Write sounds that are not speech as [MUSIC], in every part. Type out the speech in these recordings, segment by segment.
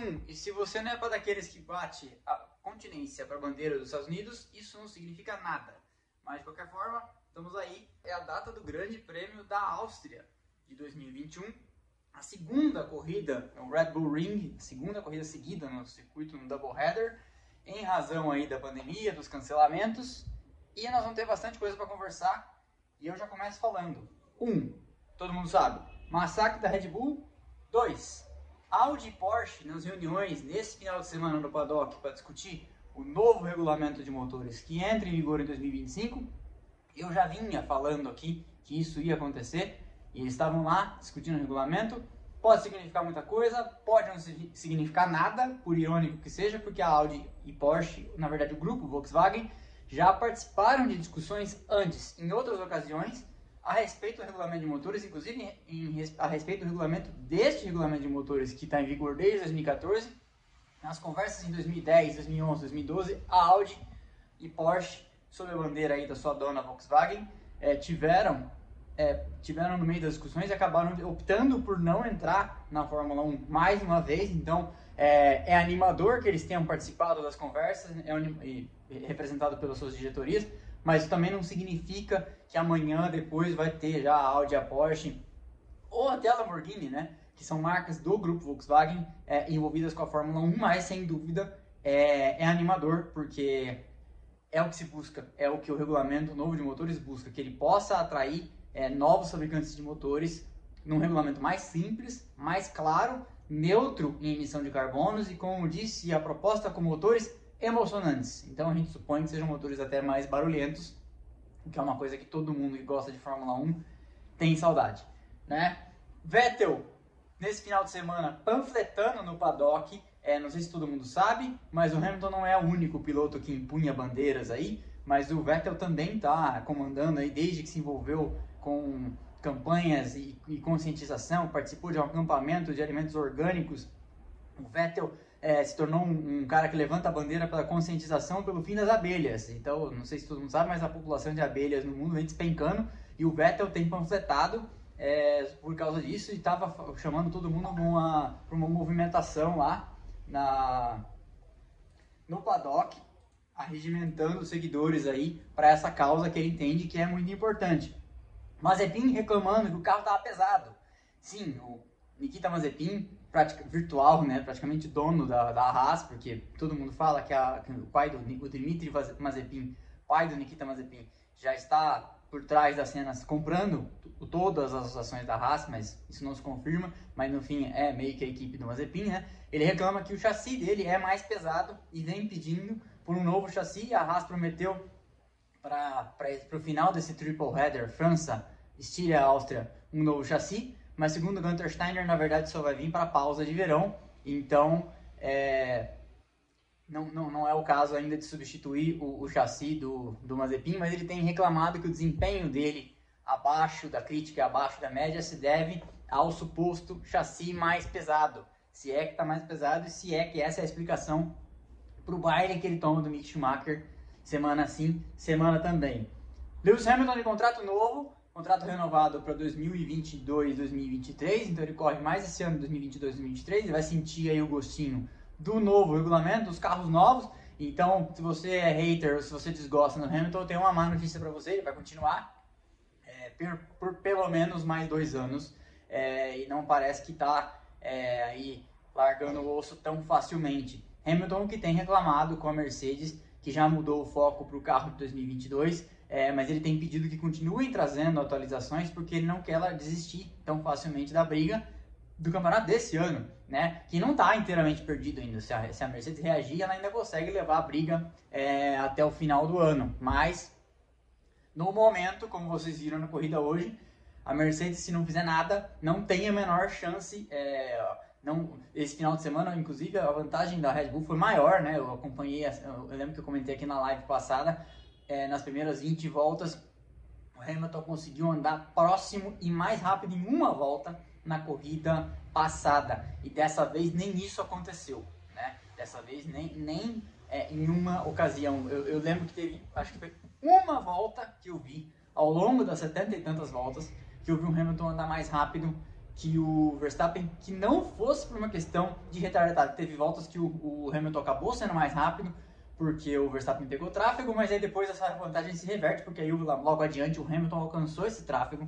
2021. E se você não é para daqueles que bate a continência para a bandeira dos Estados Unidos, isso não significa nada. Mas de qualquer forma, estamos aí. É a data do Grande Prêmio da Áustria de 2021. A segunda corrida, é o Red Bull Ring, segunda corrida seguida no circuito no Doubleheader, em razão aí da pandemia, dos cancelamentos. E nós vamos ter bastante coisa para conversar. E eu já começo falando. Um, todo mundo sabe, massacre da Red Bull. Dois, Audi e Porsche nas reuniões nesse final de semana no paddock para discutir o novo regulamento de motores que entra em vigor em 2025. Eu já vinha falando aqui que isso ia acontecer e eles estavam lá discutindo o regulamento. Pode significar muita coisa, pode não significar nada, por irônico que seja, porque a Audi e Porsche, na verdade o grupo Volkswagen, já participaram de discussões antes, em outras ocasiões, a respeito do regulamento de motores, inclusive em, a respeito do regulamento deste regulamento de motores que está em vigor desde 2014. Nas conversas em 2010, 2011, 2012, a Audi e Porsche, sob a bandeira aí da sua dona Volkswagen, é, tiveram, é, tiveram no meio das discussões e acabaram optando por não entrar na Fórmula 1 mais uma vez. Então é, é animador que eles tenham participado das conversas, é, representado pelas suas diretorias, mas também não significa que amanhã, depois, vai ter já a Audi, a Porsche ou até a Lamborghini, né? Que são marcas do grupo Volkswagen é, envolvidas com a Fórmula 1, mas sem dúvida é, é, animador, porque é o que se busca, é o que o regulamento novo de motores busca, que ele possa atrair é, novos fabricantes de motores num regulamento mais simples, mais claro, neutro em emissão de carbonos e, como disse, a proposta com motores emocionantes. Então a gente supõe que sejam motores até mais barulhentos, que é uma coisa que todo mundo que gosta de Fórmula 1 tem saudade, né? Vettel, nesse final de semana, panfletando no paddock, é, não sei se todo mundo sabe, mas o Hamilton não é o único piloto que impunha bandeiras aí, mas o Vettel também está comandando aí desde que se envolveu com campanhas e, e conscientização, participou de um acampamento de alimentos orgânicos. O Vettel é, se tornou um, um, cara que levanta a bandeira pela conscientização pelo fim das abelhas. Então, não sei se todo mundo sabe, mas a população de abelhas no mundo vem despencando e o Vettel tem panfletado é, por causa disso e estava chamando todo mundo para uma, movimentação lá na, no paddock, arregimentando os seguidores aí para essa causa que ele entende que é muito importante. Mazepin reclamando que o carro estava pesado. Sim, o Nikita Mazepin virtual, né, praticamente dono da, da Haas, porque todo mundo fala que, a, que o pai do o Dmitry Mazepin, pai do Nikita Mazepin, já está por trás das cenas comprando todas as ações da Haas, mas isso não se confirma, mas no fim é meio que a equipe do Mazepin, né? Ele reclama que o chassi dele é mais pesado e vem pedindo por um novo chassi. A Haas prometeu para o final desse triple header, França, Estíria, Áustria, um novo chassi mas segundo Gunter Steiner, na verdade só vai vir para pausa de verão, então é, não, não, não é o caso ainda de substituir o, o chassi do, do Mazepin, mas ele tem reclamado que o desempenho dele abaixo da crítica, abaixo da média, se deve ao suposto chassi mais pesado. Se é que está mais pesado e se é que essa é a explicação para o baile que ele toma do Mick Schumacher semana sim, semana também. Lewis Hamilton de contrato novo, contrato renovado para 2022, 2023, então ele corre mais esse ano, 2022, 2023, ele vai sentir aí o gostinho do novo regulamento, dos carros novos. Então, se você é hater ou se você desgosta no Hamilton, tenho uma má notícia para você, ele vai continuar é, por, por, pelo menos mais dois anos é, e não parece que está é, aí largando o osso tão facilmente. Hamilton que tem reclamado com a Mercedes, que já mudou o foco para o carro de 2022, é, mas ele tem pedido que continuem trazendo atualizações porque ele não quer ela desistir tão facilmente da briga do campeonato desse ano, né? Que não está inteiramente perdido ainda. Se a, se a, Mercedes reagir, ela ainda consegue levar a briga é, até o final do ano. Mas no momento, como vocês viram na corrida hoje, a Mercedes, se não fizer nada, não tem a menor chance. É, não, esse final de semana, inclusive, a vantagem da Red Bull foi maior, né? Eu acompanhei, eu lembro que eu comentei aqui na live passada, é, nas primeiras 20 voltas, o Hamilton conseguiu andar próximo e mais rápido em uma volta na corrida passada. E dessa vez nem isso aconteceu. Né? Dessa vez nem, nem é, em uma ocasião. Eu, eu, lembro que teve, acho que foi uma volta que eu vi, ao longo das setenta e tantas voltas, que eu vi o Hamilton andar mais rápido que o Verstappen, que não fosse por uma questão de retardado, teve voltas que o, o Hamilton acabou sendo mais rápido, porque o Verstappen pegou tráfego, mas aí depois essa vantagem se reverte, porque aí logo adiante o Hamilton alcançou esse tráfego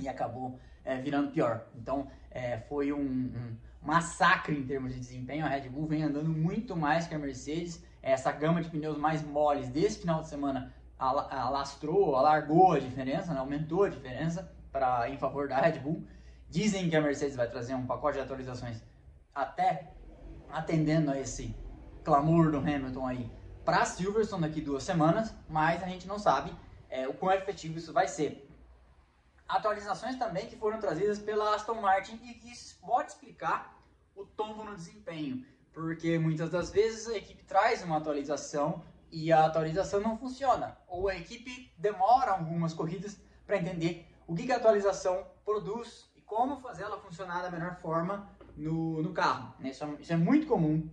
e acabou é, virando pior. Então é, foi um, um, massacre em termos de desempenho. A Red Bull vem andando muito mais que a Mercedes. Essa gama de pneus mais moles desse final de semana alastrou, alargou a diferença, né? aumentou a diferença para em favor da Red Bull. Dizem que a Mercedes vai trazer um pacote de atualizações até atendendo a esse clamor do Hamilton aí para Silverstone daqui duas semanas, mas a gente não sabe é, o quão efetivo isso vai ser. Atualizações também que foram trazidas pela Aston Martin e que isso pode explicar o tombo no desempenho, porque muitas das vezes a equipe traz uma atualização e a atualização não funciona, ou a equipe demora algumas corridas para entender o que, que a atualização produz e como fazer ela funcionar da melhor forma no, no carro. Né? Isso, é, isso é muito comum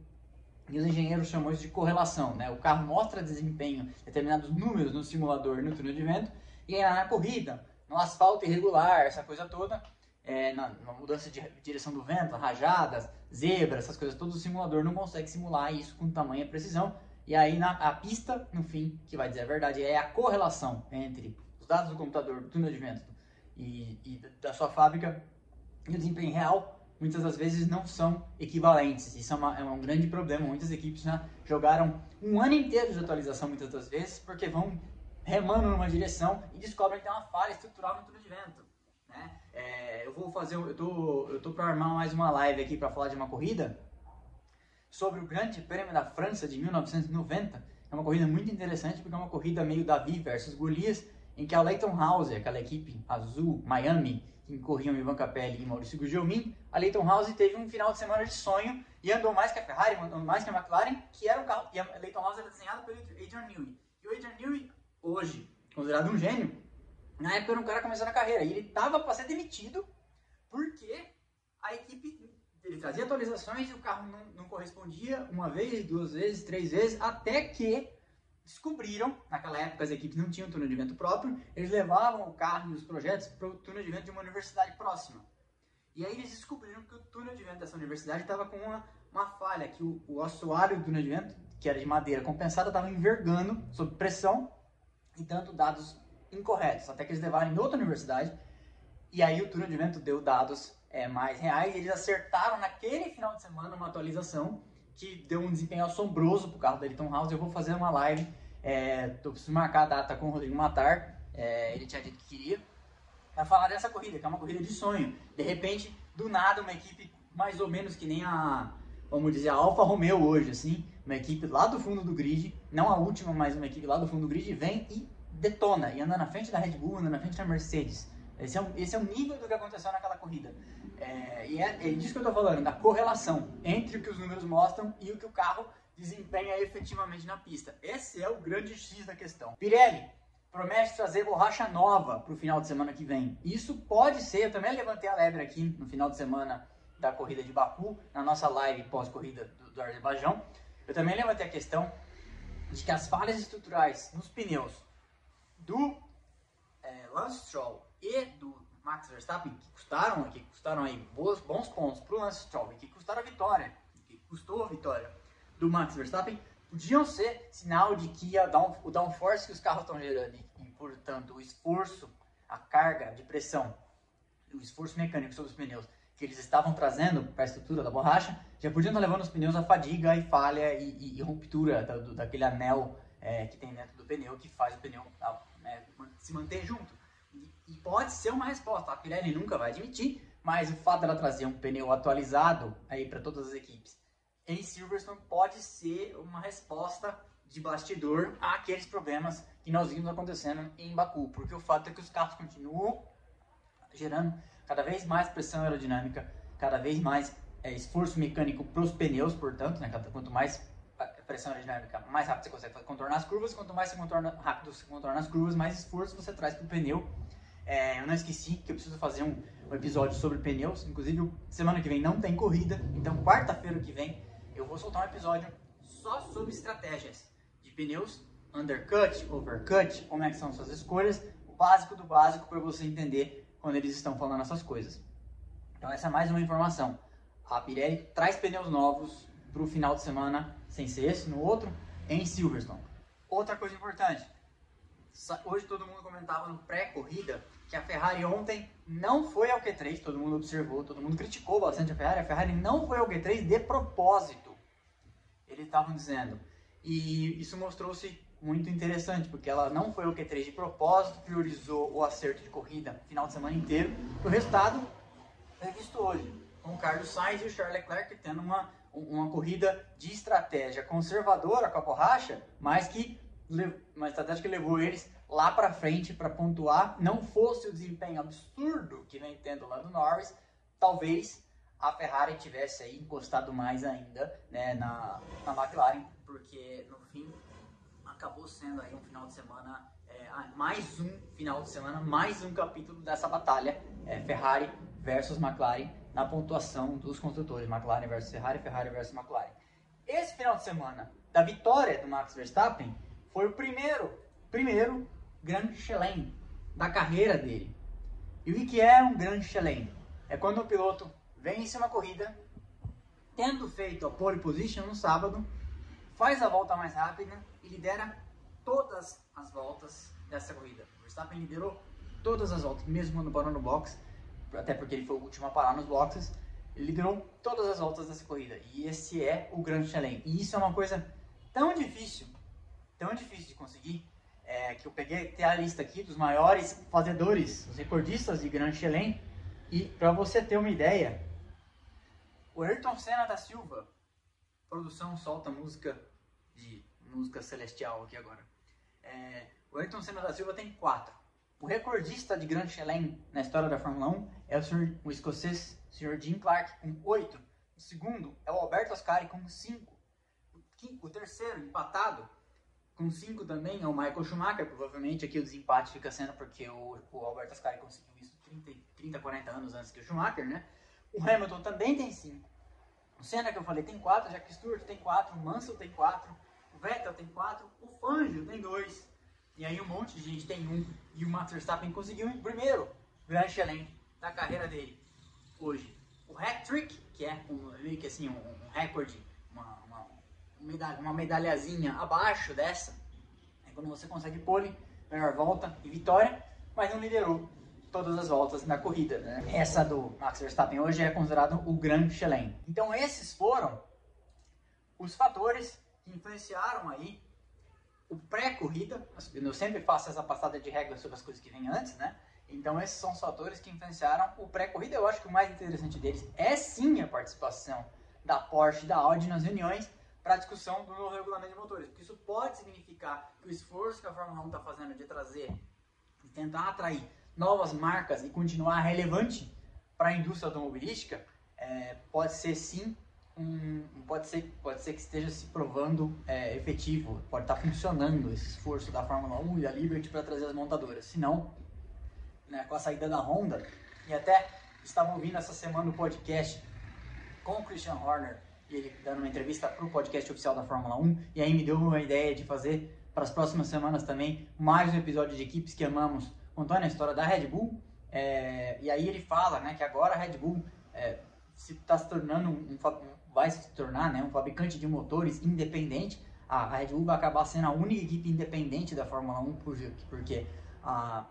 e os engenheiros chamam isso de correlação, né? O carro mostra desempenho, determinados números no simulador no túnel de vento, e aí na corrida, no asfalto irregular, essa coisa toda, é, na, na, mudança de direção do vento, rajadas, zebras, essas coisas todas, o simulador não consegue simular isso com tamanha precisão. E aí na a pista, no fim, que vai dizer a verdade, é a correlação entre os dados do computador, do túnel de vento e, e da sua fábrica e o desempenho real muitas das vezes não são equivalentes. Isso é, uma, é um grande problema. Muitas equipes né, jogaram um ano inteiro de atualização, muitas das vezes, porque vão remando numa direção e descobrem que tem uma falha estrutural no túnel de vento. Né? É, eu vou fazer, eu tô, eu tô para armar mais uma live aqui para falar de uma corrida sobre o Grande Prêmio da França de 1990. É uma corrida muito interessante porque é uma corrida meio Davi versus Golias, em que a Leighton House, aquela equipe azul Miami, que corriam Ivan Capelli e Maurício Gugelmin, a Leighton House teve um final de semana de sonho e andou mais que a Ferrari, andou mais que a McLaren, que era um carro, e a Leighton House era desenhada pelo Adrian Newey. E o Adrian Newey, hoje, considerado um gênio, na época era um cara começando a carreira, e ele estava para ser demitido porque a equipe, ele trazia atualizações e o carro não, não correspondia uma vez, duas vezes, três vezes, até que descobriram, naquela época as equipes não tinham túnel de vento próprio, eles levavam o carro e os projetos para o túnel de vento de uma universidade próxima. E aí eles descobriram que o túnel de vento dessa universidade estava com uma, uma falha, que o, o assoalho do túnel de vento, que era de madeira compensada, estava envergando sob pressão e dando dados incorretos, até que eles levaram em outra universidade, e aí o túnel de vento deu dados é, mais reais, e eles acertaram naquele final de semana uma atualização que deu um desempenho assombroso pro carro da Elton House. Eu vou fazer uma live, é, tô preciso marcar a data com o Rodrigo Matar, é, ele tinha dito que queria, para falar dessa corrida, que é uma corrida de sonho. De repente, do nada, uma equipe mais ou menos que nem a, vamos dizer, a Alfa Romeo hoje, assim, uma equipe lá do fundo do grid, não a última, mas uma equipe lá do fundo do grid, vem e detona, e anda na frente da Red Bull, anda na frente da Mercedes. Esse é, esse é o nível do que aconteceu naquela corrida. É, e é, é disso que eu estou falando, da correlação entre o que os números mostram e o que o carro desempenha efetivamente na pista. Esse é o grande X da questão. Pirelli promete trazer borracha nova para o final de semana que vem. Isso pode ser, eu também levantei a lebre aqui no final de semana da corrida de Baku, na nossa live pós-corrida do, do Azerbaijão. Eu também levantei a questão de que as falhas estruturais nos pneus do é, Lance Stroll e do Max Verstappen, que custaram, que custaram aí bons, bons pontos para o Lance Stroll, que custaram a vitória, que custou a vitória do Max Verstappen, podiam ser sinal de que down, o downforce que os carros estão gerando e, e, portanto, o esforço, a carga de pressão, o esforço mecânico sobre os pneus que eles estavam trazendo para a estrutura da borracha, já podiam estar levando os pneus a fadiga e falha e, e, e ruptura da, do, daquele anel é, que tem dentro do pneu que faz o pneu né, se manter junto. E pode ser uma resposta. A Pirelli nunca vai admitir, mas o fato dela trazer um pneu atualizado aí para todas as equipes em Silverstone pode ser uma resposta de bastidor àqueles problemas que nós vimos acontecendo em Baku, porque o fato é que os carros continuam gerando cada vez mais pressão aerodinâmica, cada vez mais é, esforço mecânico para os pneus, portanto, né, quanto mais pressão aerodinâmica, mais rápido você consegue contornar as curvas, quanto mais você contorna, rápido você contorna as curvas, mais esforço você traz para o pneu é, eu não esqueci que eu preciso fazer um, um, episódio sobre pneus. Inclusive, semana que vem não tem corrida. Então, quarta-feira que vem, eu vou soltar um episódio só sobre estratégias de pneus, undercut, overcut, como é que são suas escolhas, o básico do básico para você entender quando eles estão falando essas coisas. Então essa é mais uma informação. A Pirelli traz pneus novos para o final de semana, sem ser esse, no outro, em Silverstone. Outra coisa importante, hoje todo mundo comentava no pré-corrida que a Ferrari ontem não foi ao Q3, todo mundo observou, todo mundo criticou bastante a Ferrari, a Ferrari não foi ao Q3 de propósito, eles estavam dizendo. E isso mostrou-se muito interessante, porque ela não foi ao Q3 de propósito, priorizou o acerto de corrida final de semana inteiro. O resultado é visto hoje, com o Carlos Sainz e o Charles Leclerc tendo uma, uma corrida de estratégia conservadora com a borracha, mas que uma estratégia que levou eles lá para frente para pontuar. Não fosse o desempenho absurdo que vem tendo lá do Norris, talvez a Ferrari tivesse aí encostado mais ainda né, na, na McLaren, porque no fim acabou sendo aí um final de semana, é, mais um final de semana, mais um capítulo dessa batalha é, Ferrari versus McLaren na pontuação dos construtores, McLaren versus Ferrari, Ferrari versus McLaren. Esse final de semana da vitória do Max Verstappen foi o primeiro, primeiro Grand Chelem da carreira dele. E o que é um Grand Chelem? É quando o piloto vence uma corrida, tendo feito a pole position no sábado, faz a volta mais rápida e lidera todas as voltas dessa corrida. O Verstappen liderou todas as voltas, mesmo quando parou no box, até porque ele foi o último a parar nos boxes, ele liderou todas as voltas dessa corrida. E esse é o Grand Chelem. E isso é uma coisa tão difícil tão difícil de conseguir é, que eu peguei ter a lista aqui dos maiores fazedores, os recordistas de Grand Chelem. E para você ter uma ideia, o Ayrton Senna da Silva, produção solta música de música celestial aqui agora. É, o Ayrton Senna da Silva tem quatro. O recordista de Grand Chelem na história da Fórmula 1 é o, senhor, o escocês Sr. Jim Clark, com oito. O segundo é o Alberto Ascari, com cinco. O, o terceiro, empatado, com 5 também é o Michael Schumacher, provavelmente aqui o desempate fica sendo porque o, o Alberto Ascari conseguiu isso 30, 30, 40 anos antes que o Schumacher, né? O Hamilton também tem 5. O Senna que eu falei tem 4, Jack Stewart tem 4, o Mansell tem 4, o Vettel tem 4, o Fangio tem 2. E aí um monte de gente tem 1. Um, e o Max Verstappen conseguiu o primeiro Grand Chelem da carreira dele hoje. O hat-trick, que é um, meio que assim, um, um recorde medalha, uma medalhazinha abaixo dessa, é quando você consegue pole, melhor volta e vitória, mas não liderou todas as voltas na corrida. Né? Essa do Max Verstappen hoje é considerado o Grand Chelem. Então esses foram os fatores que influenciaram aí o pré-corrida. Eu sempre faço essa passada de regra sobre as coisas que vêm antes, né? Então esses são os fatores que influenciaram o pré-corrida. Eu acho que o mais interessante deles é sim a participação da Porsche e da Audi nas reuniões, para a discussão do novo regulamento de motores. Porque isso pode significar que o esforço que a Fórmula 1 está fazendo de trazer e tentar atrair novas marcas e continuar relevante para a indústria automobilística é, pode ser sim um, pode ser pode ser que esteja se provando é, efetivo pode estar tá funcionando esse esforço da Fórmula 1 e da Liberty para trazer as montadoras se não né, com a saída da Honda e até estava ouvindo essa semana o podcast com o Christian Horner ele dando uma entrevista para o podcast oficial da Fórmula 1, e aí me deu uma ideia de fazer para as próximas semanas também mais um episódio de equipes que amamos, contando a história da Red Bull. É, e aí ele fala né, que agora a Red Bull é, se está se tornando um, vai se tornar né, um fabricante de motores independente. A, a Red Bull vai acabar sendo a única equipe independente da Fórmula 1, porque a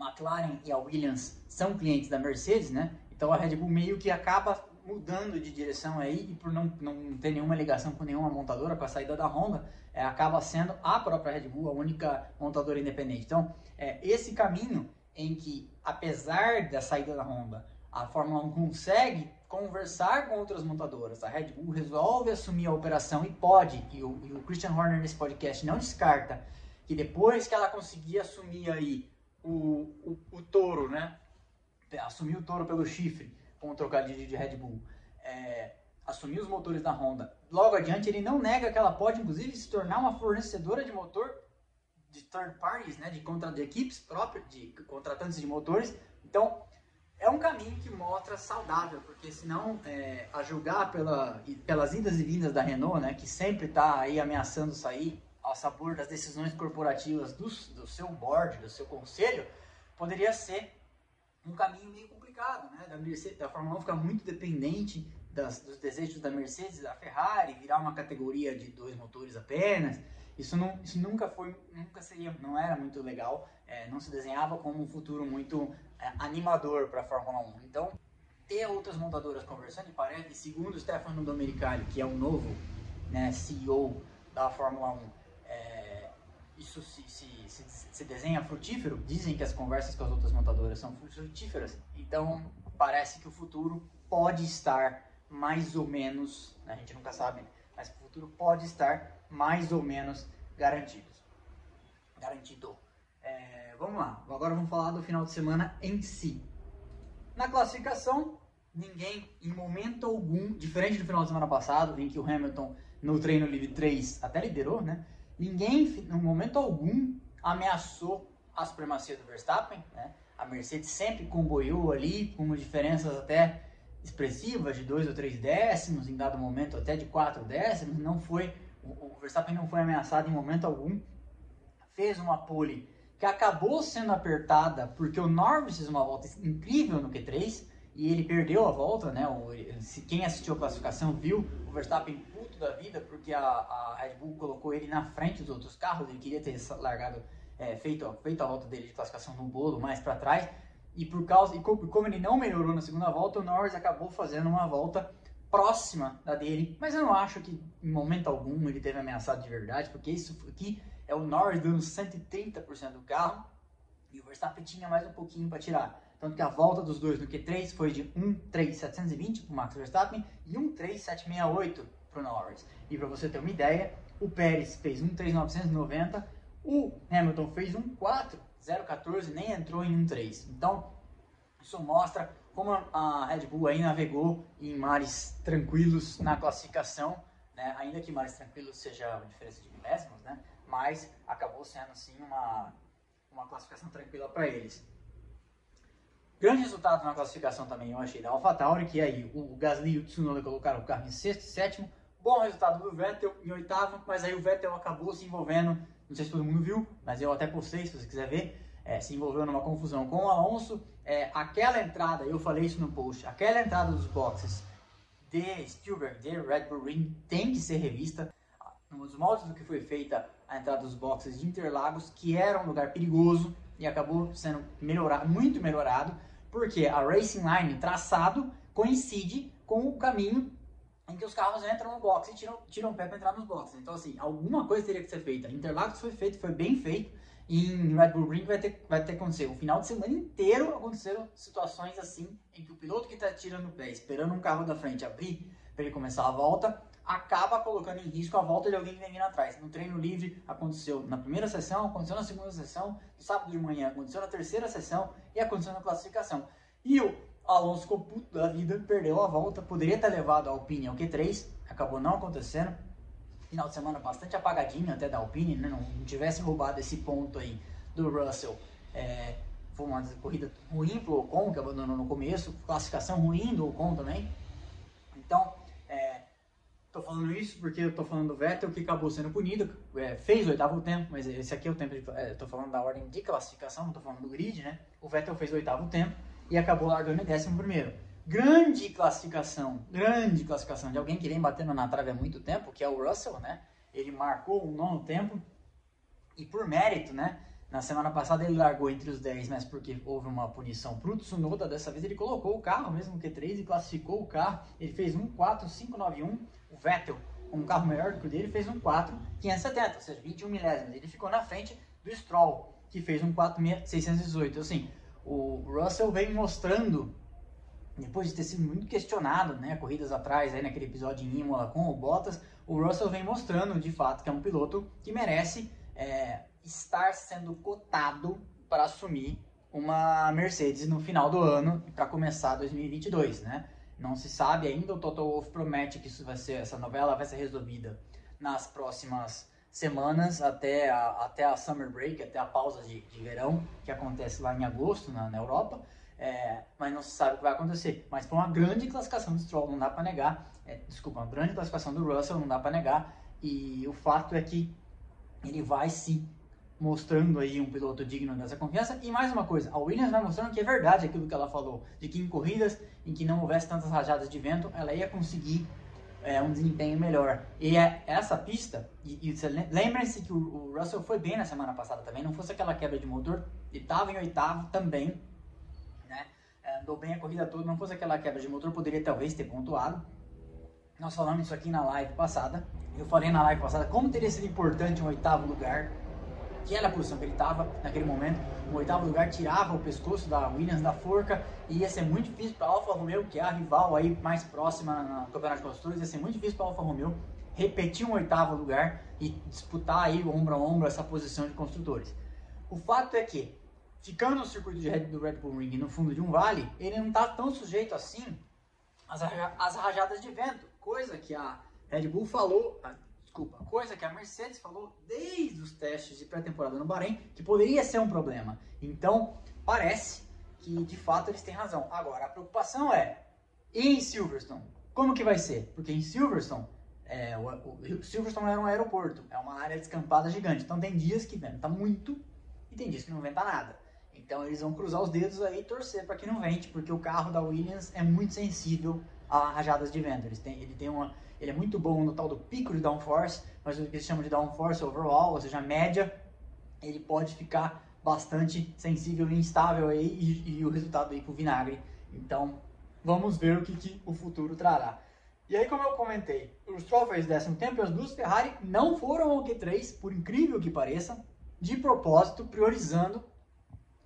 McLaren e a Williams são clientes da Mercedes, né? Então a Red Bull meio que acaba mudando de direção aí e por não, não ter nenhuma ligação com nenhuma montadora, com a saída da Honda, é, acaba sendo a própria Red Bull a única montadora independente. Então, é, esse caminho em que, apesar da saída da Honda, a Fórmula 1 consegue conversar com outras montadoras, a Red Bull resolve assumir a operação e pode, e o, e o Christian Horner nesse podcast não descarta, que depois que ela conseguir assumir aí o, o, o touro, né? Assumir o touro pelo chifre, com o trocadilho de Red Bull, é, assumir os motores da Honda. Logo adiante, ele não nega que ela pode, inclusive, se tornar uma fornecedora de motor de third parties, né, de, contra, de equipes próprias, de contratantes de motores. Então, é um caminho que mostra saudável, porque senão, é, a julgar pela, pelas idas e vindas da Renault, né, que sempre está aí ameaçando sair ao sabor das decisões corporativas do, do seu board, do seu conselho, poderia ser um caminho meio complicado, né? Da, Mercedes, da Fórmula 1 ficar muito dependente das, dos desejos da Mercedes da Ferrari, virar uma categoria de dois motores apenas. Isso, não, isso nunca foi, nunca seria, não era muito legal, é, não se desenhava como um futuro muito é, animador para a Fórmula 1. Então, ter outras montadoras conversando, e parece, segundo Stefano Domenicali, que é o novo né, CEO da Fórmula 1, é, isso se, se, se, se, desenha frutífero. Dizem que as conversas com as outras montadoras são frutíferas. Então, parece que o futuro pode estar mais ou menos, né, a gente nunca sabe, mas o futuro pode estar mais ou menos garantido. Garantido. É, vamos lá, agora vamos falar do final de semana em si. Na classificação, ninguém, em momento algum, diferente do final de semana passado, em que o Hamilton no treino livre 3 até liderou, né? Ninguém, em momento algum, ameaçou a supremacia do Verstappen, né? A Mercedes sempre comboiou ali, com diferenças até expressivas de 2 ou 3 décimos, em dado momento até de 4 décimos, não foi, o Verstappen não foi ameaçado em momento algum, fez uma pole que acabou sendo apertada porque o Norris fez uma volta incrível no Q3, e ele perdeu a volta, né? O, se, quem assistiu a classificação viu o Verstappen puto da vida porque a, a Red Bull colocou ele na frente dos outros carros. Ele queria ter largado, é, feito, feito a volta dele de classificação no bolo mais para trás. E por causa e como ele não melhorou na segunda volta, o Norris acabou fazendo uma volta próxima da dele. Mas eu não acho que em momento algum ele teve ameaçado de verdade, porque isso aqui é o Norris dando 130% do carro e o Verstappen tinha mais um pouquinho para tirar. Tanto que a volta dos dois no Q3 foi de 1.3720 para o Max Verstappen e 1.3768 para o Norris. E para você ter uma ideia, o Pérez fez 1.3990, o Hamilton fez 1.4014, nem entrou em 1.3. Então, isso mostra como a Red Bull aí navegou em mares tranquilos na classificação, né? ainda que mares tranquilos seja uma diferença de milésimos, né? mas acabou sendo sim uma, uma classificação tranquila para eles. Grande resultado na classificação também eu achei da AlphaTauri, que aí o Gasly e o Tsunoda colocaram o carro em sexto e sétimo. Bom resultado do Vettel em oitavo, mas aí o Vettel acabou se envolvendo, não sei se todo mundo viu, mas eu até postei, se você quiser ver, é, se envolveu numa confusão com o Alonso. É, aquela entrada, eu falei isso no post, aquela entrada dos boxes de Spielberg, de Red Bull Ring, tem que ser revista. Nos moldes do que foi feita a entrada dos boxes de Interlagos, que era um lugar perigoso e acabou sendo melhorado, muito melhorado porque a Racing Line traçado coincide com o caminho em que os carros entram no box e tiram, tiram o pé para entrar nos boxes. Então, assim, alguma coisa teria que ser feita. Interlagos foi feito, foi bem feito. E em Red Bull Ring vai ter, vai ter que acontecer. O final de semana inteiro aconteceram situações assim, em que o piloto que está tirando o pé, esperando um carro da frente abrir para ele começar a volta, acaba colocando em risco a volta de alguém que vem vindo atrás. No treino livre aconteceu na primeira sessão, aconteceu na segunda sessão, no sábado de manhã aconteceu na terceira sessão e aconteceu na classificação. E o Alonso ficou puto da vida, perdeu a volta, poderia ter levado a Alpine ao Q3, acabou não acontecendo. Final de semana bastante apagadinho até da Alpine, né? não, não tivesse roubado esse ponto aí do Russell. É, foi uma corrida ruim pro Ocon, que abandonou no começo, classificação ruim do Ocon também. Então, Tô falando isso porque eu tô falando do Vettel que acabou sendo punido, é, fez o oitavo tempo, mas esse aqui é o tempo de, é, tô falando da ordem de classificação, não tô falando do grid, né? O Vettel fez o oitavo tempo e acabou largando em décimo primeiro. Grande classificação, grande classificação de alguém que vem batendo na trave há muito tempo, que é o Russell, né? Ele marcou um nono tempo e por mérito, né? Na semana passada ele largou entre os 10, mas porque houve uma punição pro Tsunoda, dessa vez ele colocou o carro mesmo Q3 e classificou o carro. Ele fez um 4.591 o Vettel, um carro melhor do que o dele, fez um 4,570, ou seja, 21 milésimos. Ele ficou na frente do Stroll, que fez um 4,618. Assim, o Russell vem mostrando, depois de ter sido muito questionado, né, corridas atrás, aí naquele episódio em Imola com o Bottas, o Russell vem mostrando, de fato, que é um piloto que merece é, estar sendo cotado para assumir uma Mercedes no final do ano para começar 2022, né? Não se sabe ainda, o Toto Wolff promete que isso vai ser, essa novela vai ser resolvida nas próximas semanas até a, até a summer break, até a pausa de, de verão, que acontece lá em agosto na, na Europa. É, mas não se sabe o que vai acontecer. Mas foi uma grande classificação do Stroll, não dá para negar. É, desculpa, uma grande classificação do Russell, não dá para negar. E o fato é que ele vai se mostrando aí um piloto digno dessa confiança. E mais uma coisa, a Williams vai mostrando que é verdade aquilo que ela falou, de que em corridas em que não houvesse tantas rajadas de vento, ela ia conseguir é, um desempenho melhor. E é essa pista, e, e lembrem-se que o, o, Russell foi bem na semana passada também, não fosse aquela quebra de motor, e estava em oitavo também, né? É, andou bem a corrida toda, não fosse aquela quebra de motor, poderia talvez ter pontuado. Nós falamos isso aqui na live passada. Eu falei na live passada como teria sido importante um oitavo lugar que era a posição que ele estava naquele momento. No oitavo lugar, tirava o pescoço da Williams da forca e ia ser muito difícil para a Alfa Romeo, que é a rival aí mais próxima no Campeonato de Construtores, ia ser muito difícil para a Alfa Romeo repetir um oitavo lugar e disputar aí ombro a ombro essa posição de construtores. O fato é que, ficando no circuito de Red, do Red Bull Ring no fundo de um vale, ele não está tão sujeito assim às, às rajadas de vento, coisa que a Red Bull falou desculpa, coisa que a Mercedes falou desde os testes de pré-temporada no Bahrein, que poderia ser um problema. Então, parece que de fato eles têm razão. Agora, a preocupação é, em Silverstone, como que vai ser? Porque em Silverstone, é, o, o, Silverstone era um aeroporto, é uma área descampada gigante. Então tem dias que venta muito e tem dias que não venta nada. Então eles vão cruzar os dedos aí e torcer para que não vente, porque o carro da Williams é muito sensível a rajadas de vento. Ele tem, ele tem uma ele é muito bom no tal do pico de downforce, mas o que se chama de downforce overall, ou seja, média, ele pode ficar bastante sensível e instável aí, e, e o resultado aí pro vinagre. Então, vamos ver o que, que o futuro trará. E aí, como eu comentei, o Stroll fez décimo tempo as duas Ferrari não foram ao Q3, por incrível que pareça, de propósito, priorizando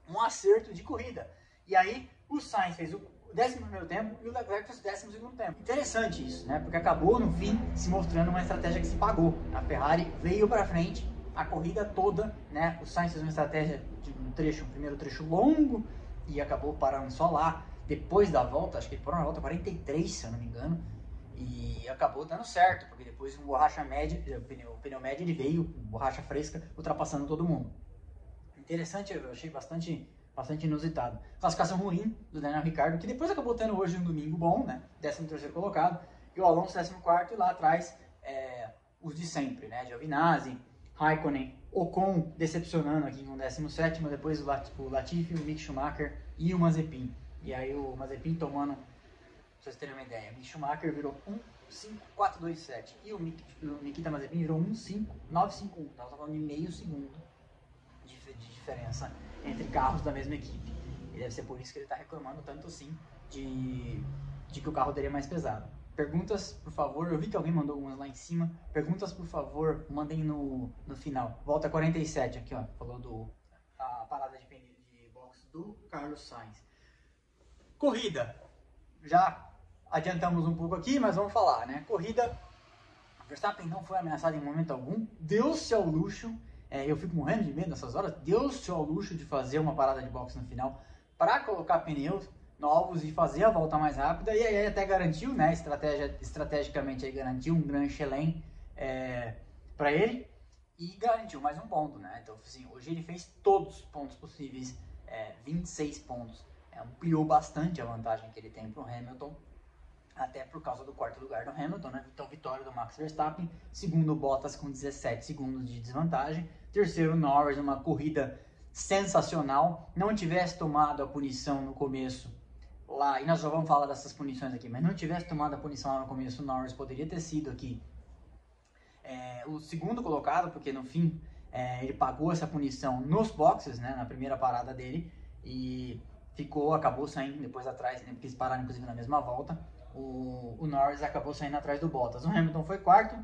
um acerto de corrida. E aí, o Sainz fez o décimo primeiro tempo e o Leclerc fez o décimo segundo tempo. Interessante isso, né? Porque acabou no fim se mostrando uma estratégia que se pagou. A Ferrari veio para frente a corrida toda, né? O Sainz fez uma estratégia de um trecho, um primeiro trecho longo e acabou parando só lá. Depois da volta, acho que ele parou na volta 43, se eu não me engano, e acabou dando certo, porque depois um borracha média, o pneu, o pneu médio ele veio, borracha fresca, ultrapassando todo mundo. Interessante, eu achei bastante bastante inusitado. Classificação ruim do Daniel Ricardo, que depois acabou tendo hoje um domingo bom, né? 13 colocado, e o Alonso 14 e lá atrás é, os de sempre, né? Giovinazzi, Raikkonen, Ocon decepcionando aqui com 17, depois o, Latifi, o Mick Schumacher e o Mazepin. E aí o Mazepin tomando, pra vocês terem uma ideia, o Mick Schumacher virou 1, 5, 4, 2, 7 e o, Mick, o Nikita Mazepin virou 1, 5, 9, 5, 1. Tava falando de meio segundo de, de diferença entre carros da mesma equipe. E deve ser por isso que ele está reclamando tanto assim de, de que o carro dele é mais pesado. Perguntas, por favor. Eu vi que alguém mandou algumas lá em cima. Perguntas, por favor, mandem no, no final. Volta 47 aqui, ó. Falou do a parada de, de box do Carlos Sainz. Corrida. Já adiantamos um pouco aqui, mas vamos falar, né? Corrida. Verstappen não foi ameaçado em momento algum. Deu-se ao luxo é, eu fico morrendo de medo nessas horas. Deu-se ao luxo de fazer uma parada de boxe no final para colocar pneus novos e fazer a volta mais rápida. E aí até garantiu, né? Estratégia, estrategicamente aí garantiu um Grand Chelem é, para ele e garantiu mais um ponto, né? Então, assim, hoje ele fez todos os pontos possíveis, é, 26 pontos. É, ampliou bastante a vantagem que ele tem para o Hamilton até por causa do quarto lugar do Hamilton, né? Então, vitória do Max Verstappen. Segundo, Bottas com 17 segundos de desvantagem. Terceiro, Norris, uma corrida sensacional. Não tivesse tomado a punição no começo lá, e nós já vamos falar dessas punições aqui, mas não tivesse tomado a punição lá no começo, o Norris poderia ter sido aqui é, o segundo colocado, porque no fim é, ele pagou essa punição nos boxes, né? Na primeira parada dele. E ficou, acabou saindo depois atrás, né, porque eles pararam inclusive na mesma volta o, o Norris acabou saindo atrás do Bottas. O Hamilton foi quarto.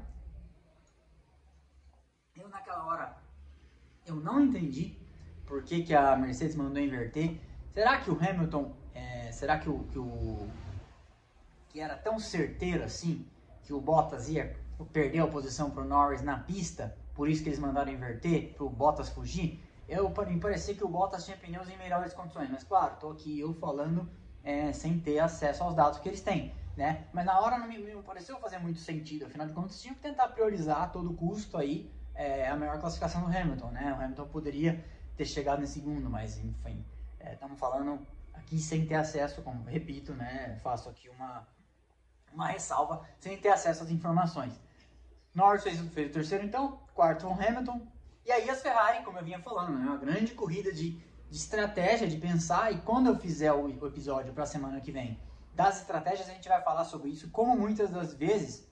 Eu naquela hora, eu não entendi por que, que a Mercedes mandou inverter. Será que o Hamilton, é, será que o, que o que era tão certeiro assim que o Bottas ia perder a posição para o Norris na pista, por isso que eles mandaram inverter para o Bottas fugir? Eu me parecia que o Bottas tinha pneus em melhores condições, mas claro, estou aqui eu falando é, sem ter acesso aos dados que eles têm né? Mas na hora não me, me pareceu fazer muito sentido, afinal de contas tinha que tentar priorizar a todo custo aí é, a melhor classificação do Hamilton, né? O Hamilton poderia ter chegado em segundo, mas enfim, estamos é, falando aqui sem ter acesso, como repito, né? Faço aqui uma, uma ressalva, sem ter acesso às informações. Norris fez, fez o terceiro então, quarto o Hamilton, E aí as Ferrari, como eu vinha falando, é uma grande corrida de, de estratégia, de pensar, e quando eu fizer o, o episódio para a semana que vem das estratégias, a gente vai falar sobre isso, como muitas das vezes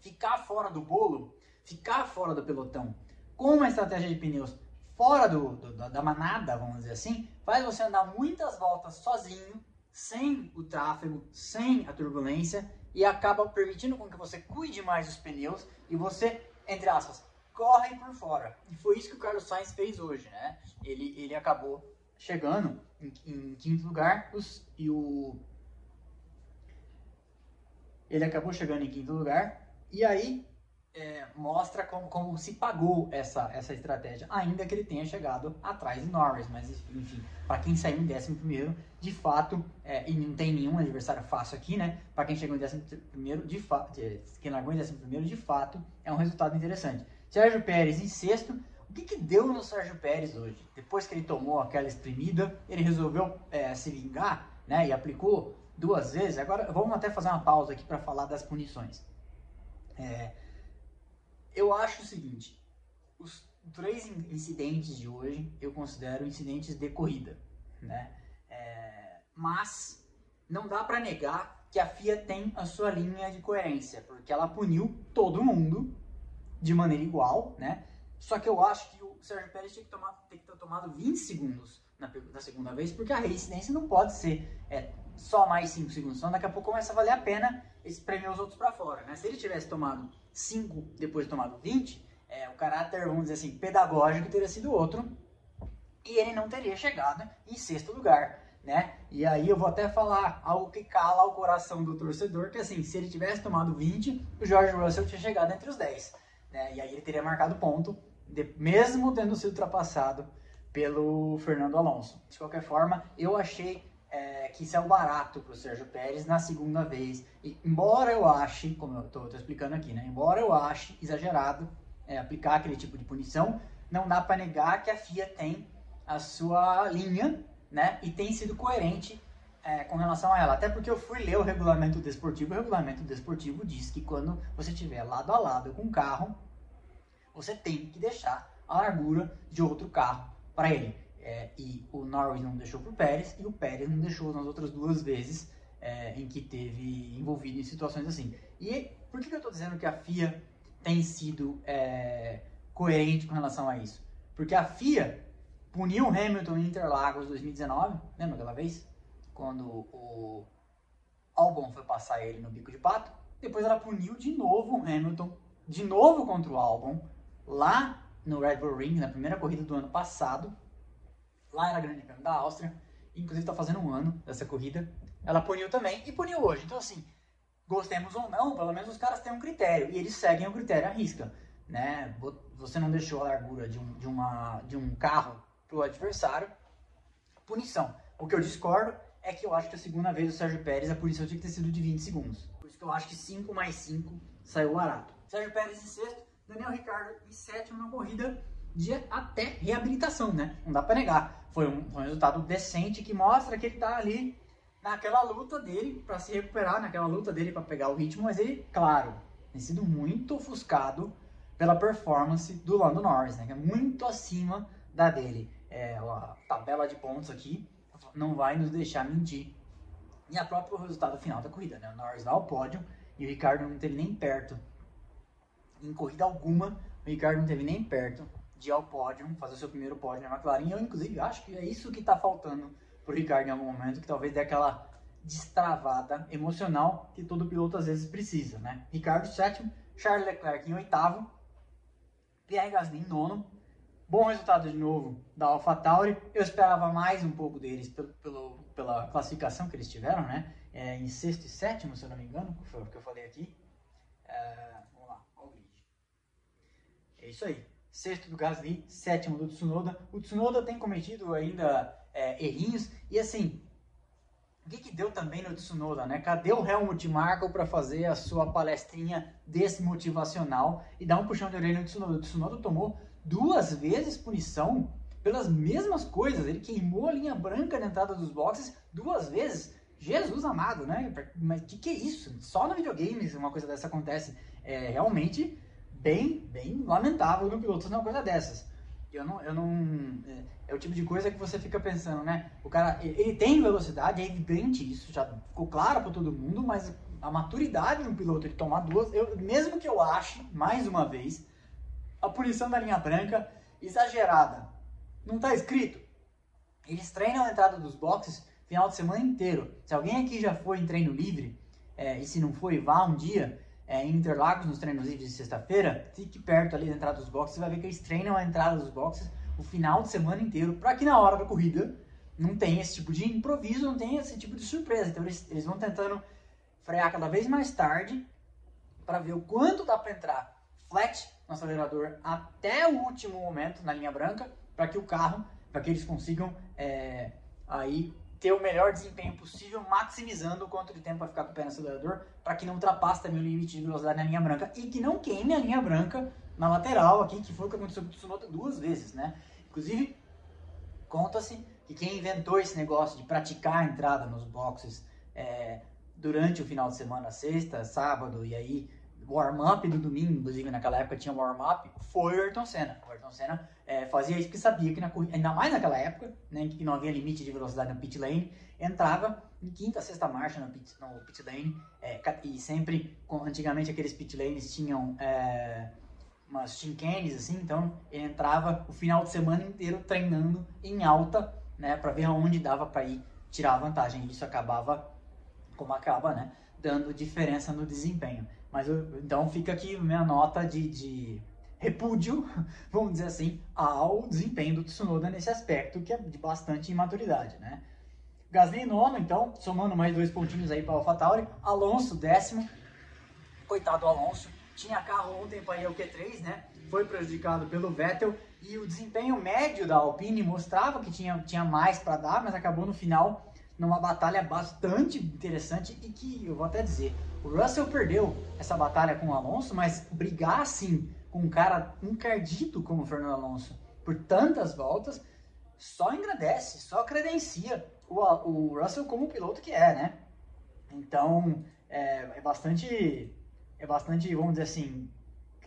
ficar fora do bolo, ficar fora do pelotão, com uma estratégia de pneus fora do, do, da manada, vamos dizer assim, faz você andar muitas voltas sozinho, sem o tráfego, sem a turbulência, e acaba permitindo com que você cuide mais dos pneus e você, entre aspas, corre por fora. E foi isso que o Carlos Sainz fez hoje, né? Ele, ele acabou chegando em, em quinto lugar os, e o ele acabou chegando em quinto lugar e aí é, mostra como, como se pagou essa, essa estratégia, ainda que ele tenha chegado atrás de Norris. Mas, enfim, para quem saiu em 11, de fato, é, e não tem nenhum adversário fácil aqui, né? Para quem chegou em 11, de fato, quem largou em 11, de fato, é um resultado interessante. Sérgio Pérez em sexto. Que, que deu no Sérgio Pérez hoje? Depois que ele tomou aquela espremida, ele resolveu é, se vingar né, e aplicou duas vezes. Agora, vamos até fazer uma pausa aqui para falar das punições. É, eu acho o seguinte: os três incidentes de hoje eu considero incidentes de corrida, né? É, mas não dá para negar que a FIA tem a sua linha de coerência, porque ela puniu todo mundo de maneira igual, né? Só que eu acho que o Sérgio Pérez tinha que, tomar, tem que ter tomado 20 segundos na, na segunda vez, porque a reincidência não pode ser é, só mais 5 segundos, senão daqui a pouco começa a valer a pena espremer os outros para fora, né? Se ele tivesse tomado 5, depois tomado 20, é, o caráter, vamos dizer assim, pedagógico teria sido outro, e ele não teria chegado em sexto lugar, né? E aí eu vou até falar algo que cala o coração do torcedor, que assim, se ele tivesse tomado 20, o George Russell tinha chegado entre os 10, né? E aí ele teria marcado ponto, de, mesmo tendo sido ultrapassado pelo Fernando Alonso. De qualquer forma, eu achei é, que isso é um barato para o Sérgio Pérez na segunda vez. E, embora eu ache, como eu estou explicando aqui, né? Embora eu ache exagerado é, aplicar aquele tipo de punição, não dá para negar que a FIA tem a sua linha, né? E tem sido coerente é, com relação a ela. Até porque eu fui ler o regulamento desportivo. O regulamento desportivo diz que quando você estiver lado a lado com o carro, você tem que deixar a largura de outro carro para ele. É, e o Norris não deixou para o Pérez e o Pérez não deixou nas outras duas vezes é, em que teve envolvido em situações assim. E por que, que eu estou dizendo que a FIA tem sido é, coerente com relação a isso? Porque a FIA puniu Hamilton em Interlagos 2019, lembra aquela vez? Quando o Albon foi passar ele no bico de pato. Depois ela puniu de novo o Hamilton, de novo contra o Albon, lá no Red Bull Ring, na primeira corrida do ano passado, lá era Grande Prêmio da Áustria, inclusive está fazendo um ano dessa corrida. Ela puniu também e puniu hoje. Então, assim, gostemos ou não, pelo menos os caras têm um critério e eles seguem o critério à risca. Né? Você não deixou a largura de um, de uma, de um carro para o adversário, punição. O que eu discordo é que eu acho que a segunda vez o Sérgio Pérez, a punição tinha que ter sido de 20 segundos. Por isso que eu acho que 5 mais 5 saiu barato. Sérgio Pérez em sexto, Daniel Ricardo em sétimo na corrida de até reabilitação, né? Não dá para negar. Foi um, foi um, resultado decente que mostra que ele tá ali naquela luta dele para se recuperar, naquela luta dele para pegar o ritmo, mas ele, claro, tem sido muito ofuscado pela performance do Lando Norris, né? Que é muito acima da dele. É, a tabela de pontos aqui não vai nos deixar mentir. E a próprio resultado final da corrida, né? O Norris lá ao pódio e o Ricardo não teve nem perto. Em corrida alguma, o Ricardo não teve nem perto de ir ao pódio, fazer o seu primeiro pódio na McLaren. Eu, inclusive, acho que é isso que está faltando para o Ricardo em algum momento, que talvez dê aquela destravada emocional que todo piloto às vezes precisa, né? Ricardo sétimo, Charles Leclerc em oitavo, Pierre Gasly em nono. Bom resultado de novo da AlphaTauri. Eu esperava mais um pouco deles pelo, pelo, pela classificação que eles tiveram, né? É, em sexto e sétimo, se eu não me engano, foi o que eu falei aqui. É, vamos lá, olha o grid. É isso aí sexto do Gasly, sétimo do Tsunoda. O Tsunoda tem cometido ainda é, errinhos e assim, o que, que deu também no Tsunoda, né? Cadê o Helmut Marko para fazer a sua palestrinha desmotivacional e dar um puxão de orelha no Tsunoda? O Tsunoda tomou duas vezes punição pelas mesmas coisas. Ele queimou a linha branca na entrada dos boxes duas vezes. Jesus amado, né? Mas que que é isso? Só no videogame uma coisa dessa acontece. É realmente bem, bem lamentável do piloto fazer uma coisa dessas. Eu não, eu não, é, é, o tipo de coisa que você fica pensando, né? O cara, ele tem velocidade, é evidente isso, já ficou claro para todo mundo, mas a maturidade de um piloto de tomar duas, eu, mesmo que eu ache, mais uma vez, a punição da linha branca exagerada. Não está escrito. Eles treinam a entrada dos boxes final de semana inteiro. Se alguém aqui já foi em treino livre, é, e se não foi, vá um dia é, em Interlagos, nos treinos de sexta-feira, fique perto ali da entrada dos boxes, você vai ver que eles treinam a entrada dos boxes o final de semana inteiro, para que na hora da corrida não tenha esse tipo de improviso, não tenha esse tipo de surpresa. Então eles, eles vão tentando frear cada vez mais tarde para ver o quanto dá para entrar flat no acelerador até o último momento na linha branca, para que o carro, para que eles consigam é, aí ter o melhor desempenho possível, maximizando o quanto de tempo vai ficar com o pé no acelerador, para que não ultrapasse também o limite de velocidade na linha branca e que não queime a linha branca na lateral aqui, que foi o que aconteceu com o Tsunoda duas vezes, né? Inclusive, conta-se que quem inventou esse negócio de praticar a entrada nos boxes é, durante o final de semana, sexta, sábado, e aí warm-up do domingo, inclusive naquela época tinha warm-up, foi o Ayrton Senna. O Ayrton Senna é, fazia isso porque sabia que na ainda mais naquela época, né, que não havia limite de velocidade no pit lane, entrava em quinta, sexta marcha no pit, no pit lane, é, e sempre, antigamente aqueles pit lanes tinham é, umas chincanes assim, então ele entrava o final de semana inteiro treinando em alta, né, para ver aonde dava para ir tirar a vantagem. Isso acabava, como acaba, né, dando diferença no desempenho. Mas eu, então fica aqui minha nota de, de repúdio, [LAUGHS] vamos dizer assim, ao desempenho do Tsunoda nesse aspecto, que é de bastante imaturidade, né? Gasly nono, então, somando mais dois pontinhos aí para o AlphaTauri. Alonso, décimo. Coitado do Alonso. Tinha carro ontem para ir ao Q3, né? Foi prejudicado pelo Vettel. E o desempenho médio da Alpine mostrava que tinha, tinha mais para dar, mas acabou no final numa batalha bastante interessante e que, eu vou até dizer, o Russell perdeu essa batalha com o Alonso, mas brigar assim com um cara encardido como o Fernando Alonso por tantas voltas só engrandece, só credencia o, o Russell como piloto que é, né? Então, é, é bastante, é bastante, vamos dizer assim,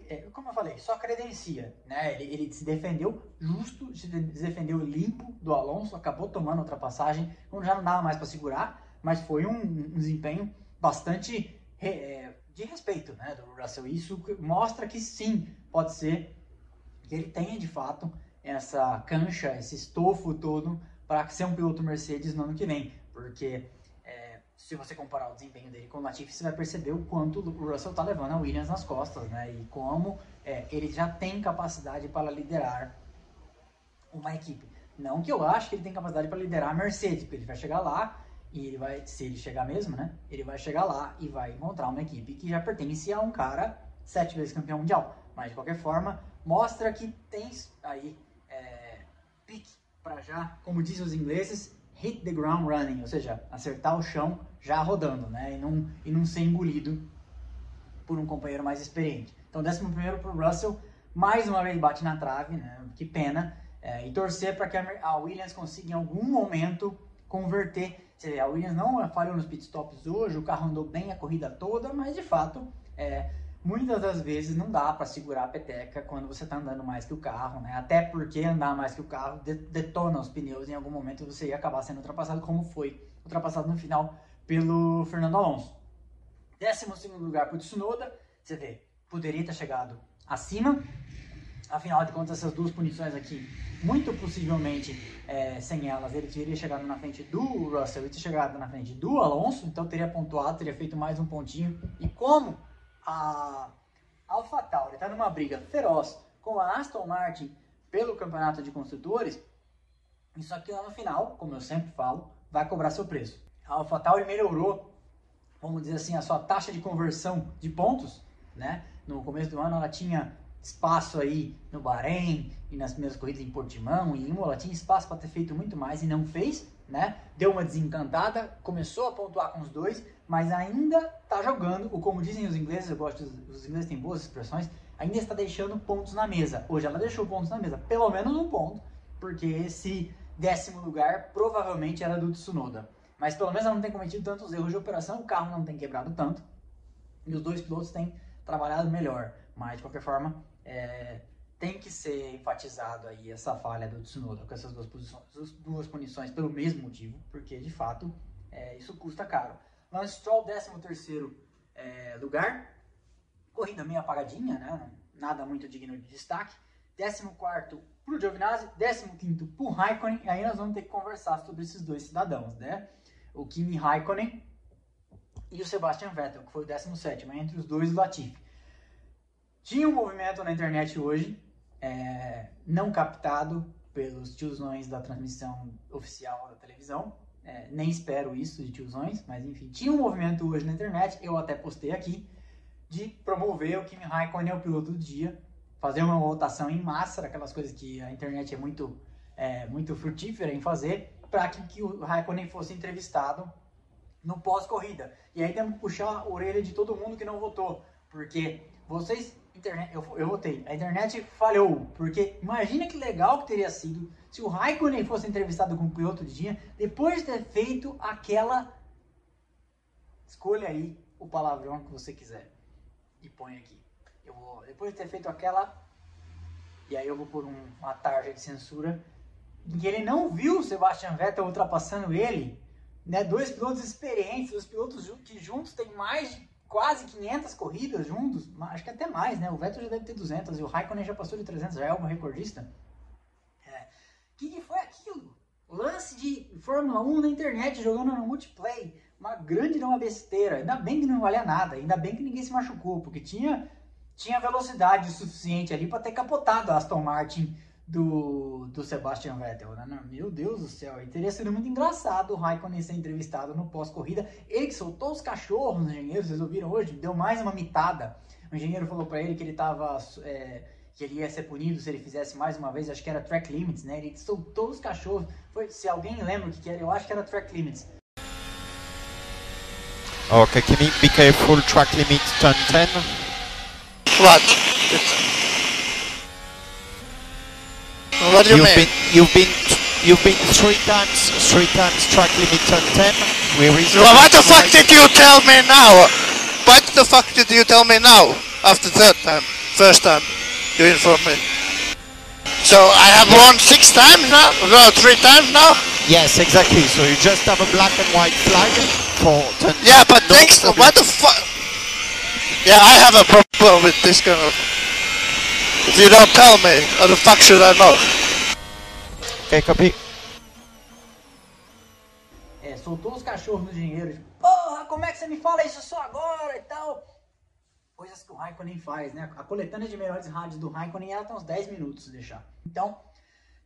é, como eu falei, só credencia, né? Ele, ele, se defendeu justo, se defendeu limpo do Alonso, acabou tomando ultrapassagem, quando já não dava mais para segurar, mas foi um, um desempenho bastante de respeito, né, do Russell. Isso mostra que sim, pode ser que ele tenha de fato essa cancha, esse estofo todo para ser um piloto Mercedes no ano que vem, porque se você comparar o desempenho dele com o Latifi, você vai perceber o quanto o Russell está levando a Williams nas costas, né? E como é, ele já tem capacidade para liderar uma equipe. Não que eu acho que ele tem capacidade para liderar a Mercedes, porque ele vai chegar lá e ele vai, se ele chegar mesmo, né? Ele vai chegar lá e vai encontrar uma equipe que já pertence a um cara sete vezes campeão mundial. Mas de qualquer forma, mostra que tem aí é, pique para já, como dizem os ingleses, hit the ground running, ou seja, acertar o chão já rodando, né? E não, e não ser engolido por um companheiro mais experiente. Então, décimo primeiro para o Russell, mais uma vez bate na trave, né? Que pena. É, e torcer para que a Williams consiga em algum momento converter. Você vê, a Williams não falhou nos pitstops hoje, o carro andou bem a corrida toda, mas de fato é, muitas das vezes não dá para segurar a peteca quando você está andando mais que o carro, né? Até porque andar mais que o carro detona os pneus em algum momento você ia acabar sendo ultrapassado, como foi ultrapassado no final pelo Fernando Alonso. Décimo segundo lugar para o Tsunoda, você vê, poderia ter chegado acima, afinal de contas essas duas punições aqui, muito possivelmente é, sem elas, ele teria chegado na frente do Russell e ter chegado na frente do Alonso, então teria pontuado, teria feito mais um pontinho, e como a AlphaTauri está numa briga feroz com a Aston Martin pelo campeonato de construtores, isso aqui lá no final, como eu sempre falo, vai cobrar seu preço. A AlphaTauri melhorou, vamos dizer assim, a sua taxa de conversão de pontos, né? No começo do ano ela tinha espaço aí no Bahrein e nas primeiras corridas em Portimão e Imola, tinha espaço para ter feito muito mais e não fez, né? Deu uma desencantada, começou a pontuar com os dois, mas ainda está jogando, ou como dizem os ingleses, eu gosto, os ingleses têm boas expressões, ainda está deixando pontos na mesa. Hoje ela deixou pontos na mesa, pelo menos um ponto, porque esse décimo lugar provavelmente era do Tsunoda. Mas pelo menos ela não tem cometido tantos erros de operação, o carro não tem quebrado tanto, e os dois pilotos têm trabalhado melhor. Mas, de qualquer forma, é, tem que ser enfatizado aí essa falha do Tsunoda com essas duas, posições, duas punições pelo mesmo motivo, porque, de fato, é, isso custa caro. Lance Stroll, 13 terceiro é, lugar, corrida meio apagadinha, né? nada muito digno de destaque. 14 para o Giovinazzi, 15 para o Raikkonen, e aí nós vamos ter que conversar sobre esses dois cidadãos, né? O Kimi Raikkonen e o Sebastian Vettel, que foi o 17, entre os dois o Latifi. Tinha um movimento na internet hoje, é, não captado pelos tiozões da transmissão oficial da televisão, é, nem espero isso de tiozões, mas enfim, tinha um movimento hoje na internet, eu até postei aqui, de promover o Kimi Raikkonen o piloto do dia, fazer uma votação em massa, aquelas coisas que a internet é muito, é, muito frutífera em fazer, para que, que o Raikkonen fosse entrevistado no pós-corrida. E aí temos que puxar a orelha de todo mundo que não votou, porque vocês, internet, eu, eu votei, a internet falhou, porque imagina que legal que teria sido se o Raikkonen fosse entrevistado como piloto de dia, depois de ter feito aquela escolha aí o palavrão que você quiser e põe aqui. Eu vou, depois de ter feito aquela, e aí eu vou por um, uma tarja de censura, em que ele não viu o Sebastian Vettel ultrapassando ele, né? Dois pilotos experientes, os pilotos que juntos têm mais de quase 500 corridas juntos, acho que até mais, né? O Vettel já deve ter 200 e o Raikkonen já passou de 300, já é o recordista. O é. que, que foi aquilo? Lance de Fórmula 1 na internet jogando no multiplayer uma grande não uma besteira. Ainda bem que não valia nada, ainda bem que ninguém se machucou, porque tinha, tinha velocidade suficiente ali para ter capotado a Aston Martin do, do Sebastian Vettel. Né? Meu Deus do céu, e teria sido muito engraçado o Raikkonen ser entrevistado no pós-corrida. Ele que soltou os cachorros, os engenheiros, vocês ouviram hoje? Deu mais uma mitada. O engenheiro falou para ele que ele tava. É, que ele ia ser punido se ele fizesse mais uma vez, acho que era track limits, né? Ele soltou os cachorros. Foi, se alguém lembra o que, que era, eu acho que era track limits Okay, can you be careful, track limit, turn 10. What? What do you you've mean? Been, you've been you've been three times three times track limit turn 10. Where is Well, what the fuck did you tell me now? What the fuck did you tell me now? After third time, first time, you informed me. So I have won six times now? No, three times now? Yes, exactly. So you just have a black and white flag for turn Yeah, but no next, problem. what the fuck? Yeah, I have a problem with this kind of... If you don't tell me, how the fuck should I know? Okay, copy. É, soltou os cachorros no dinheiro, tipo, porra, como é que você me fala isso só agora e tal? Coisas que o Raikkonen faz, né? A coletânea de melhores rádios do Raikkonen era até uns 10 minutos se deixar. Então,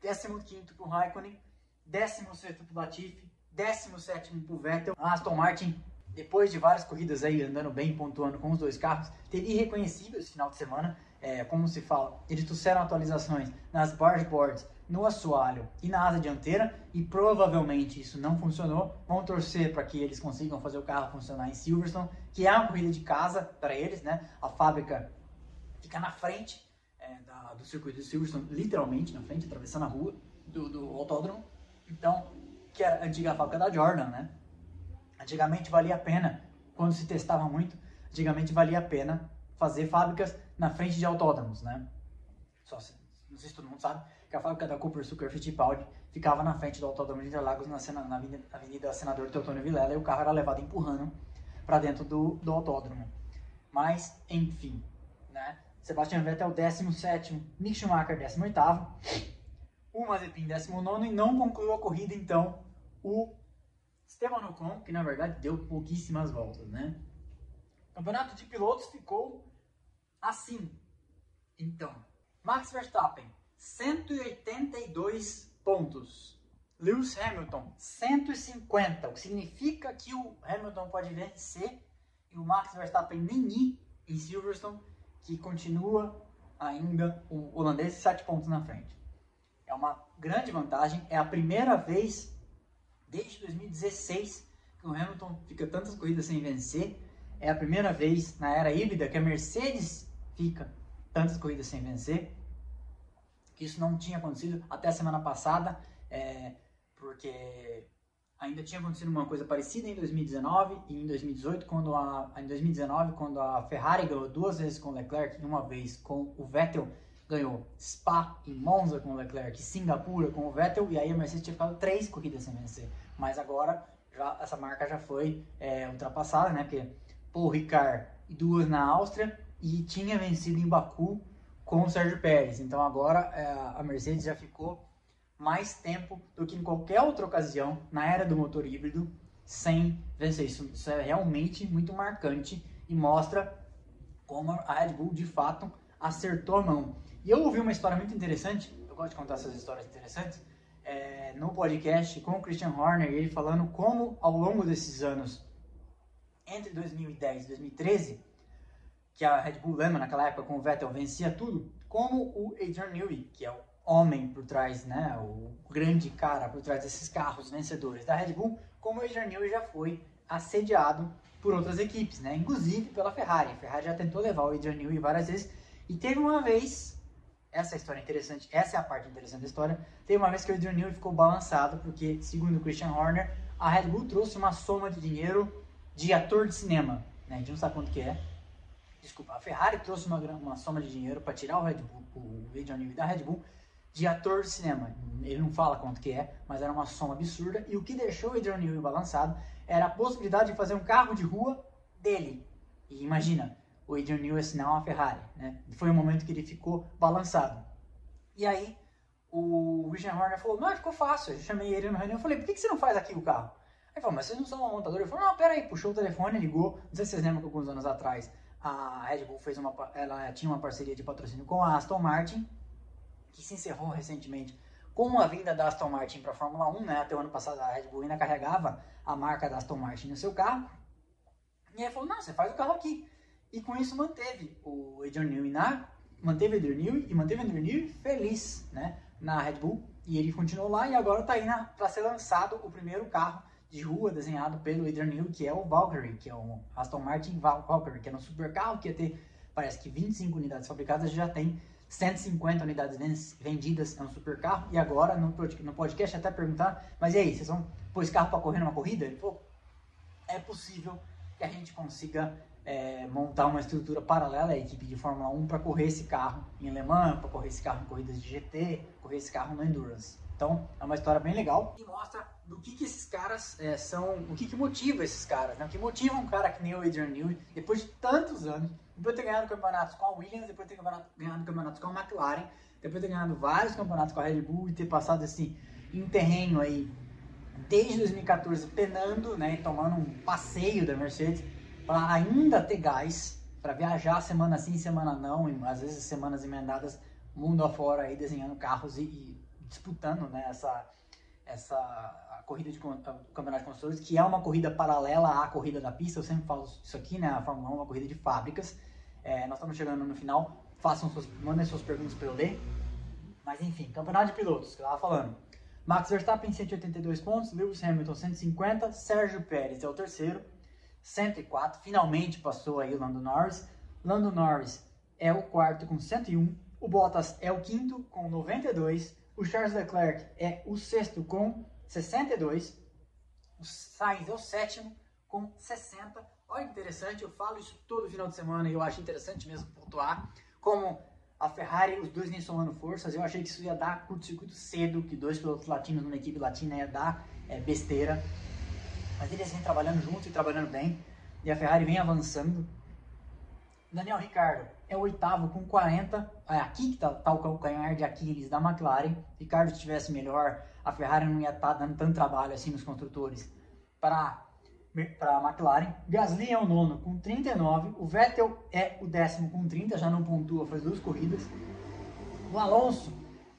15 pro Raikkonen, 16 pro Latifi, 17 pro Vettel. A Aston Martin, depois de várias corridas aí andando bem, pontuando com os dois carros, teve irreconhecível esse final de semana. É, como se fala, eles trouxeram atualizações nas barge boards, no assoalho e na asa dianteira e provavelmente isso não funcionou. Vão torcer para que eles consigam fazer o carro funcionar em Silverstone, que é uma corrida de casa para eles, né? A fábrica fica na frente é, da, do circuito de Silverstone, literalmente na frente, atravessando a rua do, do autódromo. Então, que é a antiga fábrica da Jordan, né? Antigamente valia a pena, quando se testava muito, antigamente valia a pena fazer fábricas na frente de autódromos, né? Só se, não sei se todo mundo sabe, que a fábrica da Cooper Sugar Fittipaldi ficava na frente do Autódromo de Interlagos, na, na avenida, avenida Senador Teotônio Vilela, e o carro era levado empurrando para dentro do, do autódromo. Mas, enfim, né? Sebastian Vettel 17, Mick Schumacher 18, o Mazepin 19 e não concluiu a corrida, então, o Esteban Ocon, que na verdade deu pouquíssimas voltas, né? O campeonato de pilotos ficou assim. Então, Max Verstappen 182 pontos. Lewis Hamilton, 150, o que significa que o Hamilton pode vencer e o Max Verstappen nem ir em Silverstone, que continua ainda o holandês 7 pontos na frente. É uma grande vantagem, é a primeira vez desde 2016 que o Hamilton fica tantas corridas sem vencer. É a primeira vez na era híbrida que a Mercedes fica tantas corridas sem vencer isso não tinha acontecido até a semana passada, é, porque ainda tinha acontecido uma coisa parecida em 2019 e em 2018, quando a, em 2019, quando a Ferrari ganhou duas vezes com Leclerc e uma vez com o Vettel, ganhou Spa e Monza com Leclerc, Singapura com o Vettel, e aí a Mercedes tinha ficado três corridas sem vencer. Mas agora já, essa marca já foi é, ultrapassada, né? Porque Paul Ricard duas na Áustria e tinha vencido em Baku com o Sérgio Pérez. Então agora é, a Mercedes já ficou mais tempo do que em qualquer outra ocasião na era do motor híbrido sem vencer. Isso, isso é realmente muito marcante e mostra como a Red Bull de fato acertou a mão. E eu ouvi uma história muito interessante, eu gosto de contar essas histórias interessantes, é, no podcast com o Christian Horner, ele falando como ao longo desses anos, entre 2010 e 2013, que a Red Bull lembra naquela época com o Vettel vencia tudo, como o Adrian Newey, que é o homem por trás, né, o grande cara por trás desses carros vencedores da Red Bull, como o Adrian Newey já foi assediado por outras equipes, né, inclusive pela Ferrari. A Ferrari já tentou levar o Adrian Newey várias vezes e teve uma vez, essa história é interessante, essa é a parte interessante da história, teve uma vez que o Adrian Newey ficou balançado porque, segundo o Christian Horner, a Red Bull trouxe uma soma de dinheiro de ator de cinema, né, a gente não sabe quanto que é, desculpa, a Ferrari trouxe uma, uma soma de dinheiro para tirar o Red Bull, o da Red Bull de ator de cinema. Ele não fala quanto que é, mas era uma soma absurda. E o que deixou o Adrian Newey balançado era a possibilidade de fazer um carro de rua dele. E imagina, o Adrian Newey assinar uma Ferrari. Né? Foi um momento que ele ficou balançado. E aí, o Christian Horner falou, não, ficou fácil. Eu chamei ele no reunião e falei, por que, que você não faz aqui o carro? Ele falou, mas vocês não são uma montadora? Ele falou, não, peraí, puxou o telefone, ligou. Não sei se vocês lembram que alguns anos atrás a Red Bull fez uma, ela tinha uma parceria de patrocínio com a Aston Martin que se encerrou recentemente com a vinda da Aston Martin para a Fórmula 1, né? Até o ano passado a Red Bull ainda carregava a marca da Aston Martin no seu carro. E ele falou, não, você faz o carro aqui. E com isso manteve o Adrian Newey na... Manteve Adrian Newey e manteve Adrian Newey feliz, né? Na Red Bull. E ele continuou lá e agora está aí para ser lançado o primeiro carro de rua desenhado pelo Adrian Newey, que é o Valkyrie, que é o Aston Martin Valkyrie, que é um super carro que ia ter, parece que 25 unidades fabricadas, já tem 150 unidades vendidas, é um super carro. E agora, no podcast, até perguntar, mas e aí, vocês vão pôr esse carro para correr numa corrida? Ele falou, é possível que a gente consiga é, montar uma estrutura paralela à equipe de Fórmula 1 para correr esse carro em Le Mans, para correr esse carro em corridas de GT, correr esse carro no Endurance. Então, é uma história bem legal e mostra do que, que esses caras é, são, o que, que motiva esses caras, né? o que motiva um cara que nem o Adrian Newey, depois de tantos anos, depois de ter ganhado campeonatos com a Williams, depois de ter ganhado campeonatos com a McLaren, depois de ter ganhado vários campeonatos com a Red Bull e ter passado assim em terreno aí desde 2014 penando, né, tomando um passeio da Mercedes para ainda ter gás para viajar semana sim, semana não, e às vezes semanas emendadas mundo afora aí desenhando carros e, e disputando, né, essa essa a corrida de campeonato de construtores, que é uma corrida paralela à corrida da pista. Eu sempre falo isso aqui, né? A Fórmula 1 é uma corrida de fábricas. É, nós estamos chegando no final. Façam suas, mandem suas perguntas para eu ler. Mas enfim, campeonato de pilotos, que eu estava falando. Max Verstappen 182 pontos, Lewis Hamilton 150, Sérgio Pérez é o terceiro, 104. Finalmente passou aí o Lando Norris. Lando Norris é o quarto com 101, o Bottas é o quinto com 92, o Charles Leclerc é o sexto com 62. O Sainz é o sétimo com 60. Olha que interessante, eu falo isso todo final de semana e eu acho interessante mesmo pontuar. Como a Ferrari, os dois nem somando forças, eu achei que isso ia dar curto-circuito cedo, que dois pilotos latinos numa equipe latina ia dar é, besteira. Mas eles vêm trabalhando juntos e trabalhando bem. E a Ferrari vem avançando. Daniel Ricardo é o oitavo com 40. É aqui que está tá o calcanhar de Aquiles da McLaren. Ricardo estivesse melhor, a Ferrari não ia estar tá dando tanto trabalho assim nos construtores para a McLaren. Gasly é o nono com 39. O Vettel é o décimo com 30, já não pontua, faz duas corridas. O Alonso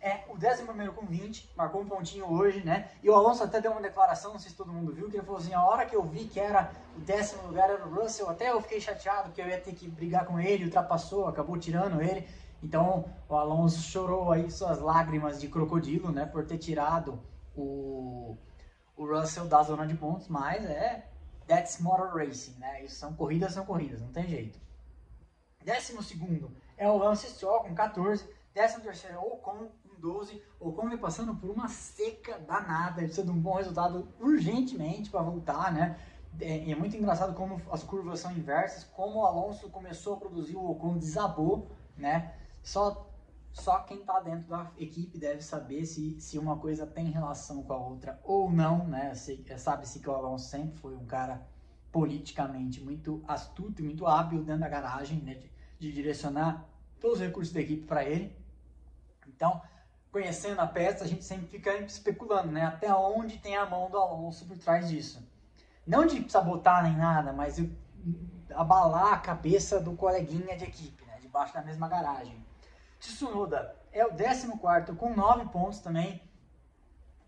é o 11 com 20, marcou um pontinho hoje, né? E o Alonso até deu uma declaração, não sei se todo mundo viu, que ele falou assim: a hora que eu vi que era o décimo lugar era o Russell, até eu fiquei chateado que eu ia ter que brigar com ele, ultrapassou, acabou tirando ele. Então o Alonso chorou aí suas lágrimas de crocodilo, né? Por ter tirado o, o Russell da zona de pontos, mas é. That's motor racing, né? Isso são corridas, são corridas, não tem jeito. Décimo segundo é o Lance Stroll com 14. Décimo terceiro é o Ocon 12. O Ocon vem passando por uma seca danada, ele precisa de um bom resultado urgentemente para voltar, né? É, é, muito engraçado como as curvas são inversas, como o Alonso começou a produzir, o Ocon desabou, né? Só, só quem está dentro da equipe deve saber se, se uma coisa tem relação com a outra ou não, né? Sabe-se que o Alonso sempre foi um cara politicamente muito astuto e muito hábil dentro da garagem, né? De, de direcionar todos os recursos da equipe para ele. Então, conhecendo a peça, a gente sempre fica especulando, né? Até onde tem a mão do Alonso por trás disso. Não de sabotar nem nada, mas abalar a cabeça do coleguinha de equipe, né? Debaixo da mesma garagem. Tsunoda é o 14 com 9 pontos também.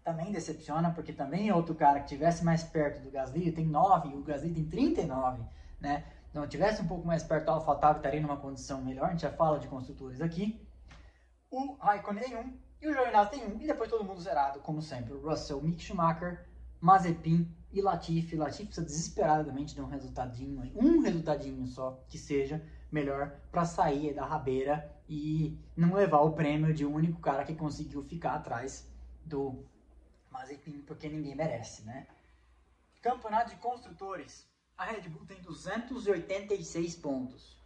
Também decepciona, porque também é outro cara que tivesse mais perto do Gasly, tem 9 e o Gasly tem 39, né? Então, tivesse um pouco mais perto do AlphaTauri, estaria numa condição melhor. A gente já fala de construtores aqui. O Raikkonen tem 1 e o Giovinazzi tem 1. E depois todo mundo zerado, como sempre. Russell, Mick Schumacher, Mazepin e Latifi. Latifi precisa desesperadamente de um resultadinho, um resultadinho só, que seja melhor para sair da rabeira e não levar o prêmio de um único cara que conseguiu ficar atrás do Mazepin, porque ninguém merece, né? Campeonato de Construtores. A Red Bull tem 286 pontos.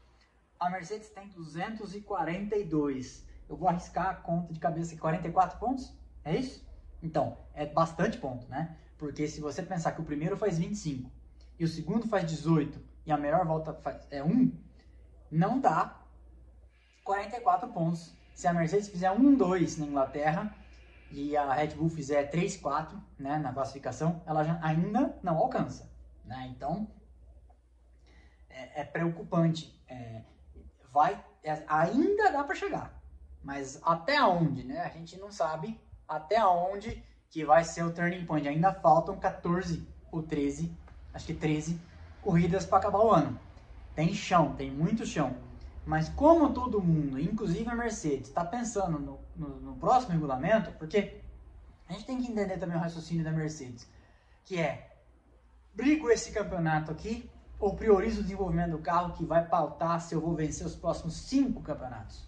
A Mercedes tem 242. Eu vou arriscar a conta de cabeça aqui, 44 pontos? É isso? Então, é bastante ponto, né? Porque se você pensar que o primeiro faz 25 e o segundo faz 18 e a melhor volta é 1, não dá 44 pontos. Se a Mercedes fizer 1, 2 na Inglaterra e a Red Bull fizer 3, 4 né, na classificação, ela já ainda não alcança. Né? Então, é, é preocupante. É, vai, é, ainda dá para chegar, mas até onde, né? A gente não sabe até onde que vai ser o turning point. Ainda faltam 14 ou 13, acho que 13 corridas para acabar o ano. Tem chão, tem muito chão. Mas como todo mundo, inclusive a Mercedes, está pensando no, no, no, próximo regulamento, porque a gente tem que entender também o raciocínio da Mercedes, que é brigo esse campeonato aqui ou priorizo o desenvolvimento do carro que vai pautar se eu vou vencer os próximos cinco campeonatos,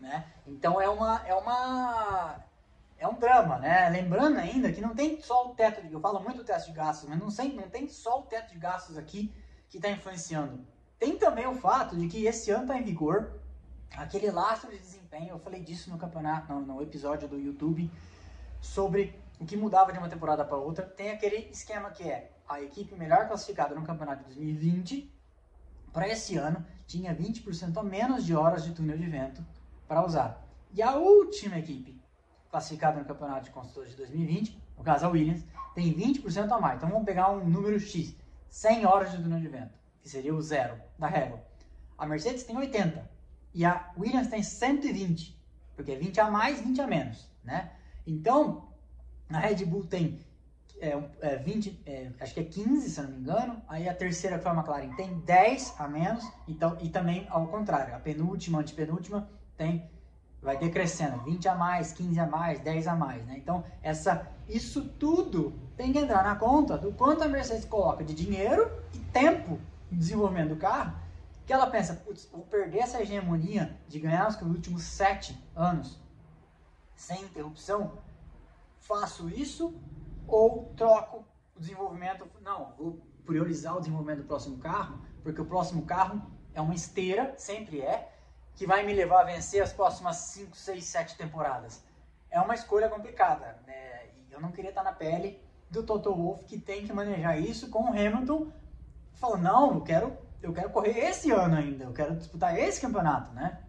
né? Então é uma é uma é um drama, né? Lembrando ainda que não tem só o teto de eu falo muito do teto de gastos, mas não sei, não tem só o teto de gastos aqui que está influenciando. Tem também o fato de que esse ano está em vigor aquele lastro de desempenho. Eu falei disso no campeonato, no, no episódio do YouTube sobre o que mudava de uma temporada para outra. Tem aquele esquema que é a equipe melhor classificada no campeonato de 2020, para esse ano, tinha 20% a menos de horas de túnel de vento para usar. E a última equipe classificada no campeonato de construtores de 2020, no caso a Williams, tem 20% a mais. Então vamos pegar um número X, 100 horas de túnel de vento, que seria o zero da régua. A Mercedes tem 80 e a Williams tem 120, porque é 20 a mais, 20 a menos, né? Então, a Red Bull tem é, é, 20, é, acho que é 15, se não me engano. Aí a terceira, que foi a McLaren, tem 10 a menos. Então, e também ao contrário, a penúltima, antepenúltima, tem, vai decrescendo. 20 a mais, 15 a mais, 10 a mais. Né? Então, essa, isso tudo tem que entrar na conta do quanto a Mercedes coloca de dinheiro e tempo no desenvolvimento do carro. Que ela pensa, putz, vou perder essa hegemonia de ganhar os últimos 7 anos sem interrupção. Faço isso ou troco o desenvolvimento, não, vou priorizar o desenvolvimento do próximo carro, porque o próximo carro é uma esteira, sempre é, que vai me levar a vencer as próximas 5, 6, 7 temporadas. É uma escolha complicada, né? E eu não queria estar na pele do Toto Wolff que tem que manejar isso com o Hamilton. Falou, não, eu quero, eu quero correr esse ano ainda, eu quero disputar esse campeonato, né?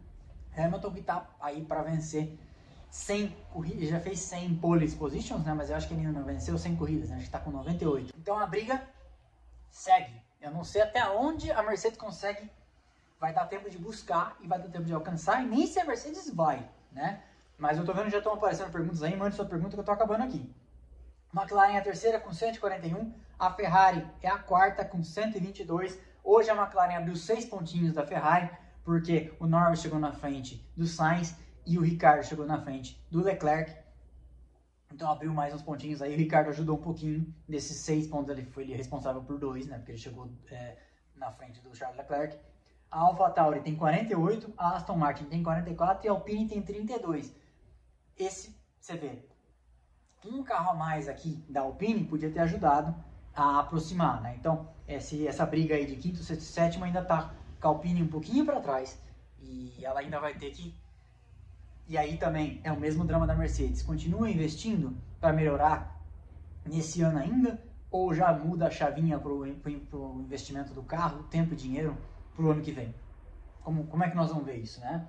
Hamilton que está aí para vencer 100 corridas, já fez 100 pole positions, né? Mas eu acho que ele ainda não venceu 100 corridas, né? Acho que tá com 98. Então a briga segue. Eu não sei até onde a Mercedes consegue, vai dar tempo de buscar e vai dar tempo de alcançar, e nem se a Mercedes vai, né? Mas eu tô vendo já estão aparecendo perguntas aí, mande sua pergunta que eu tô acabando aqui. McLaren é a terceira com 141, a Ferrari é a quarta com 122. Hoje a McLaren abriu seis pontinhos da Ferrari, porque o Norris chegou na frente do Sainz e o Ricardo chegou na frente do Leclerc. Então abriu mais uns pontinhos aí. O Ricardo ajudou um pouquinho. Desses seis pontos ele foi ele responsável por dois, né? Porque ele chegou é, na frente do Charles Leclerc. A AlphaTauri tem 48, a Aston Martin tem 44 e a Alpine tem 32. esse, você vê, um carro a mais aqui da Alpine podia ter ajudado a aproximar, né? Então, esse, essa briga aí de quinto, sexto e sétimo ainda tá com a Alpine um pouquinho para trás e ela ainda vai ter que e aí também é o mesmo drama da Mercedes. Continua investindo para melhorar nesse ano ainda ou já muda a chavinha para o investimento do carro, tempo e dinheiro para o ano que vem? Como, como é que nós vamos ver isso, né?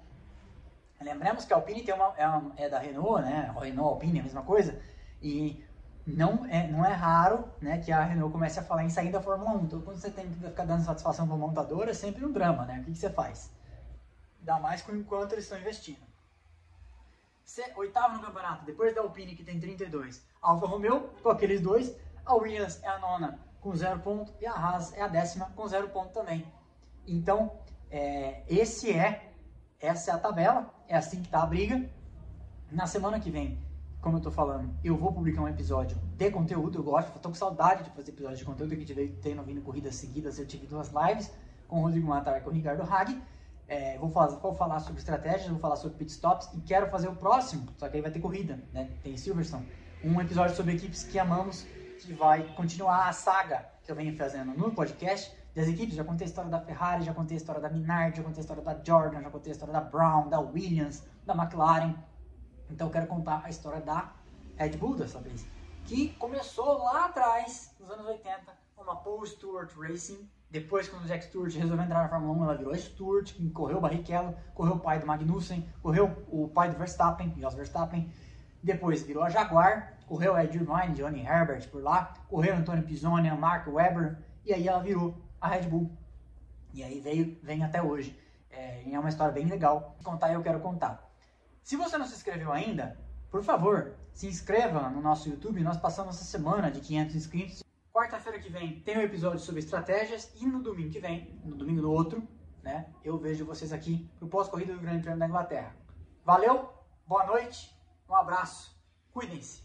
Lembramos que a Alpine tem uma, é, uma, é da Renault, né? Renault Alpine a mesma coisa. E não é, não é raro né, que a Renault comece a falar em sair da Fórmula 1. Então, quando você tem que ficar dando satisfação para o montador, é sempre um drama, né? O que, que você faz? Dá mais com enquanto eles estão investindo. Se, oitavo no campeonato, depois da Alpine, que tem 32. Alfa Romeo, com aqueles dois. A Williams é a nona, com zero ponto. E a Haas é a décima, com zero ponto também. Então, é, esse é, essa é a tabela. É assim que está a briga. Na semana que vem, como eu tô falando, eu vou publicar um episódio de conteúdo, eu gosto, tô com saudade de fazer episódios de conteúdo, que veio tendo vindo corridas seguidas, eu tive duas lives com o Rodrigo Matar e com o Ricardo Hag, é, vou, fazer, vou falar sobre estratégias, vou falar sobre pitstops e quero fazer o próximo, só que aí vai ter corrida, né, tem Silverstone, um episódio sobre equipes que amamos, que vai continuar a saga que eu venho fazendo no podcast, das equipes, já contei a história da Ferrari, já contei a história da Minardi, já contei a história da Jordan, já contei a história da Brown, da Williams, da McLaren, então eu quero contar a história da Red Bull dessa vez, que começou lá atrás, nos anos 80, uma Paul Stewart Racing. Depois, quando o Jack Stewart resolveu entrar na Fórmula 1, ela virou Stewart, correu o Barrichello, correu o pai do Magnussen, correu o pai do Verstappen, Jos Verstappen. Depois virou a Jaguar, correu Ed Irvine, Johnny Herbert por lá, correu Antônio Pisoni, Mark Webber, e aí ela virou a Red Bull. E aí veio, vem até hoje. É, é uma história bem legal. Contar e eu quero contar. Se você não se inscreveu ainda, por favor, se inscreva no nosso YouTube. Nós passamos essa semana de 500 inscritos. Quarta-feira que vem tem um episódio sobre estratégias e no domingo que vem, no domingo do outro, né, eu vejo vocês aqui pro pós-corrida do Grande Prêmio da Inglaterra. Valeu, boa noite, um abraço, cuidem-se.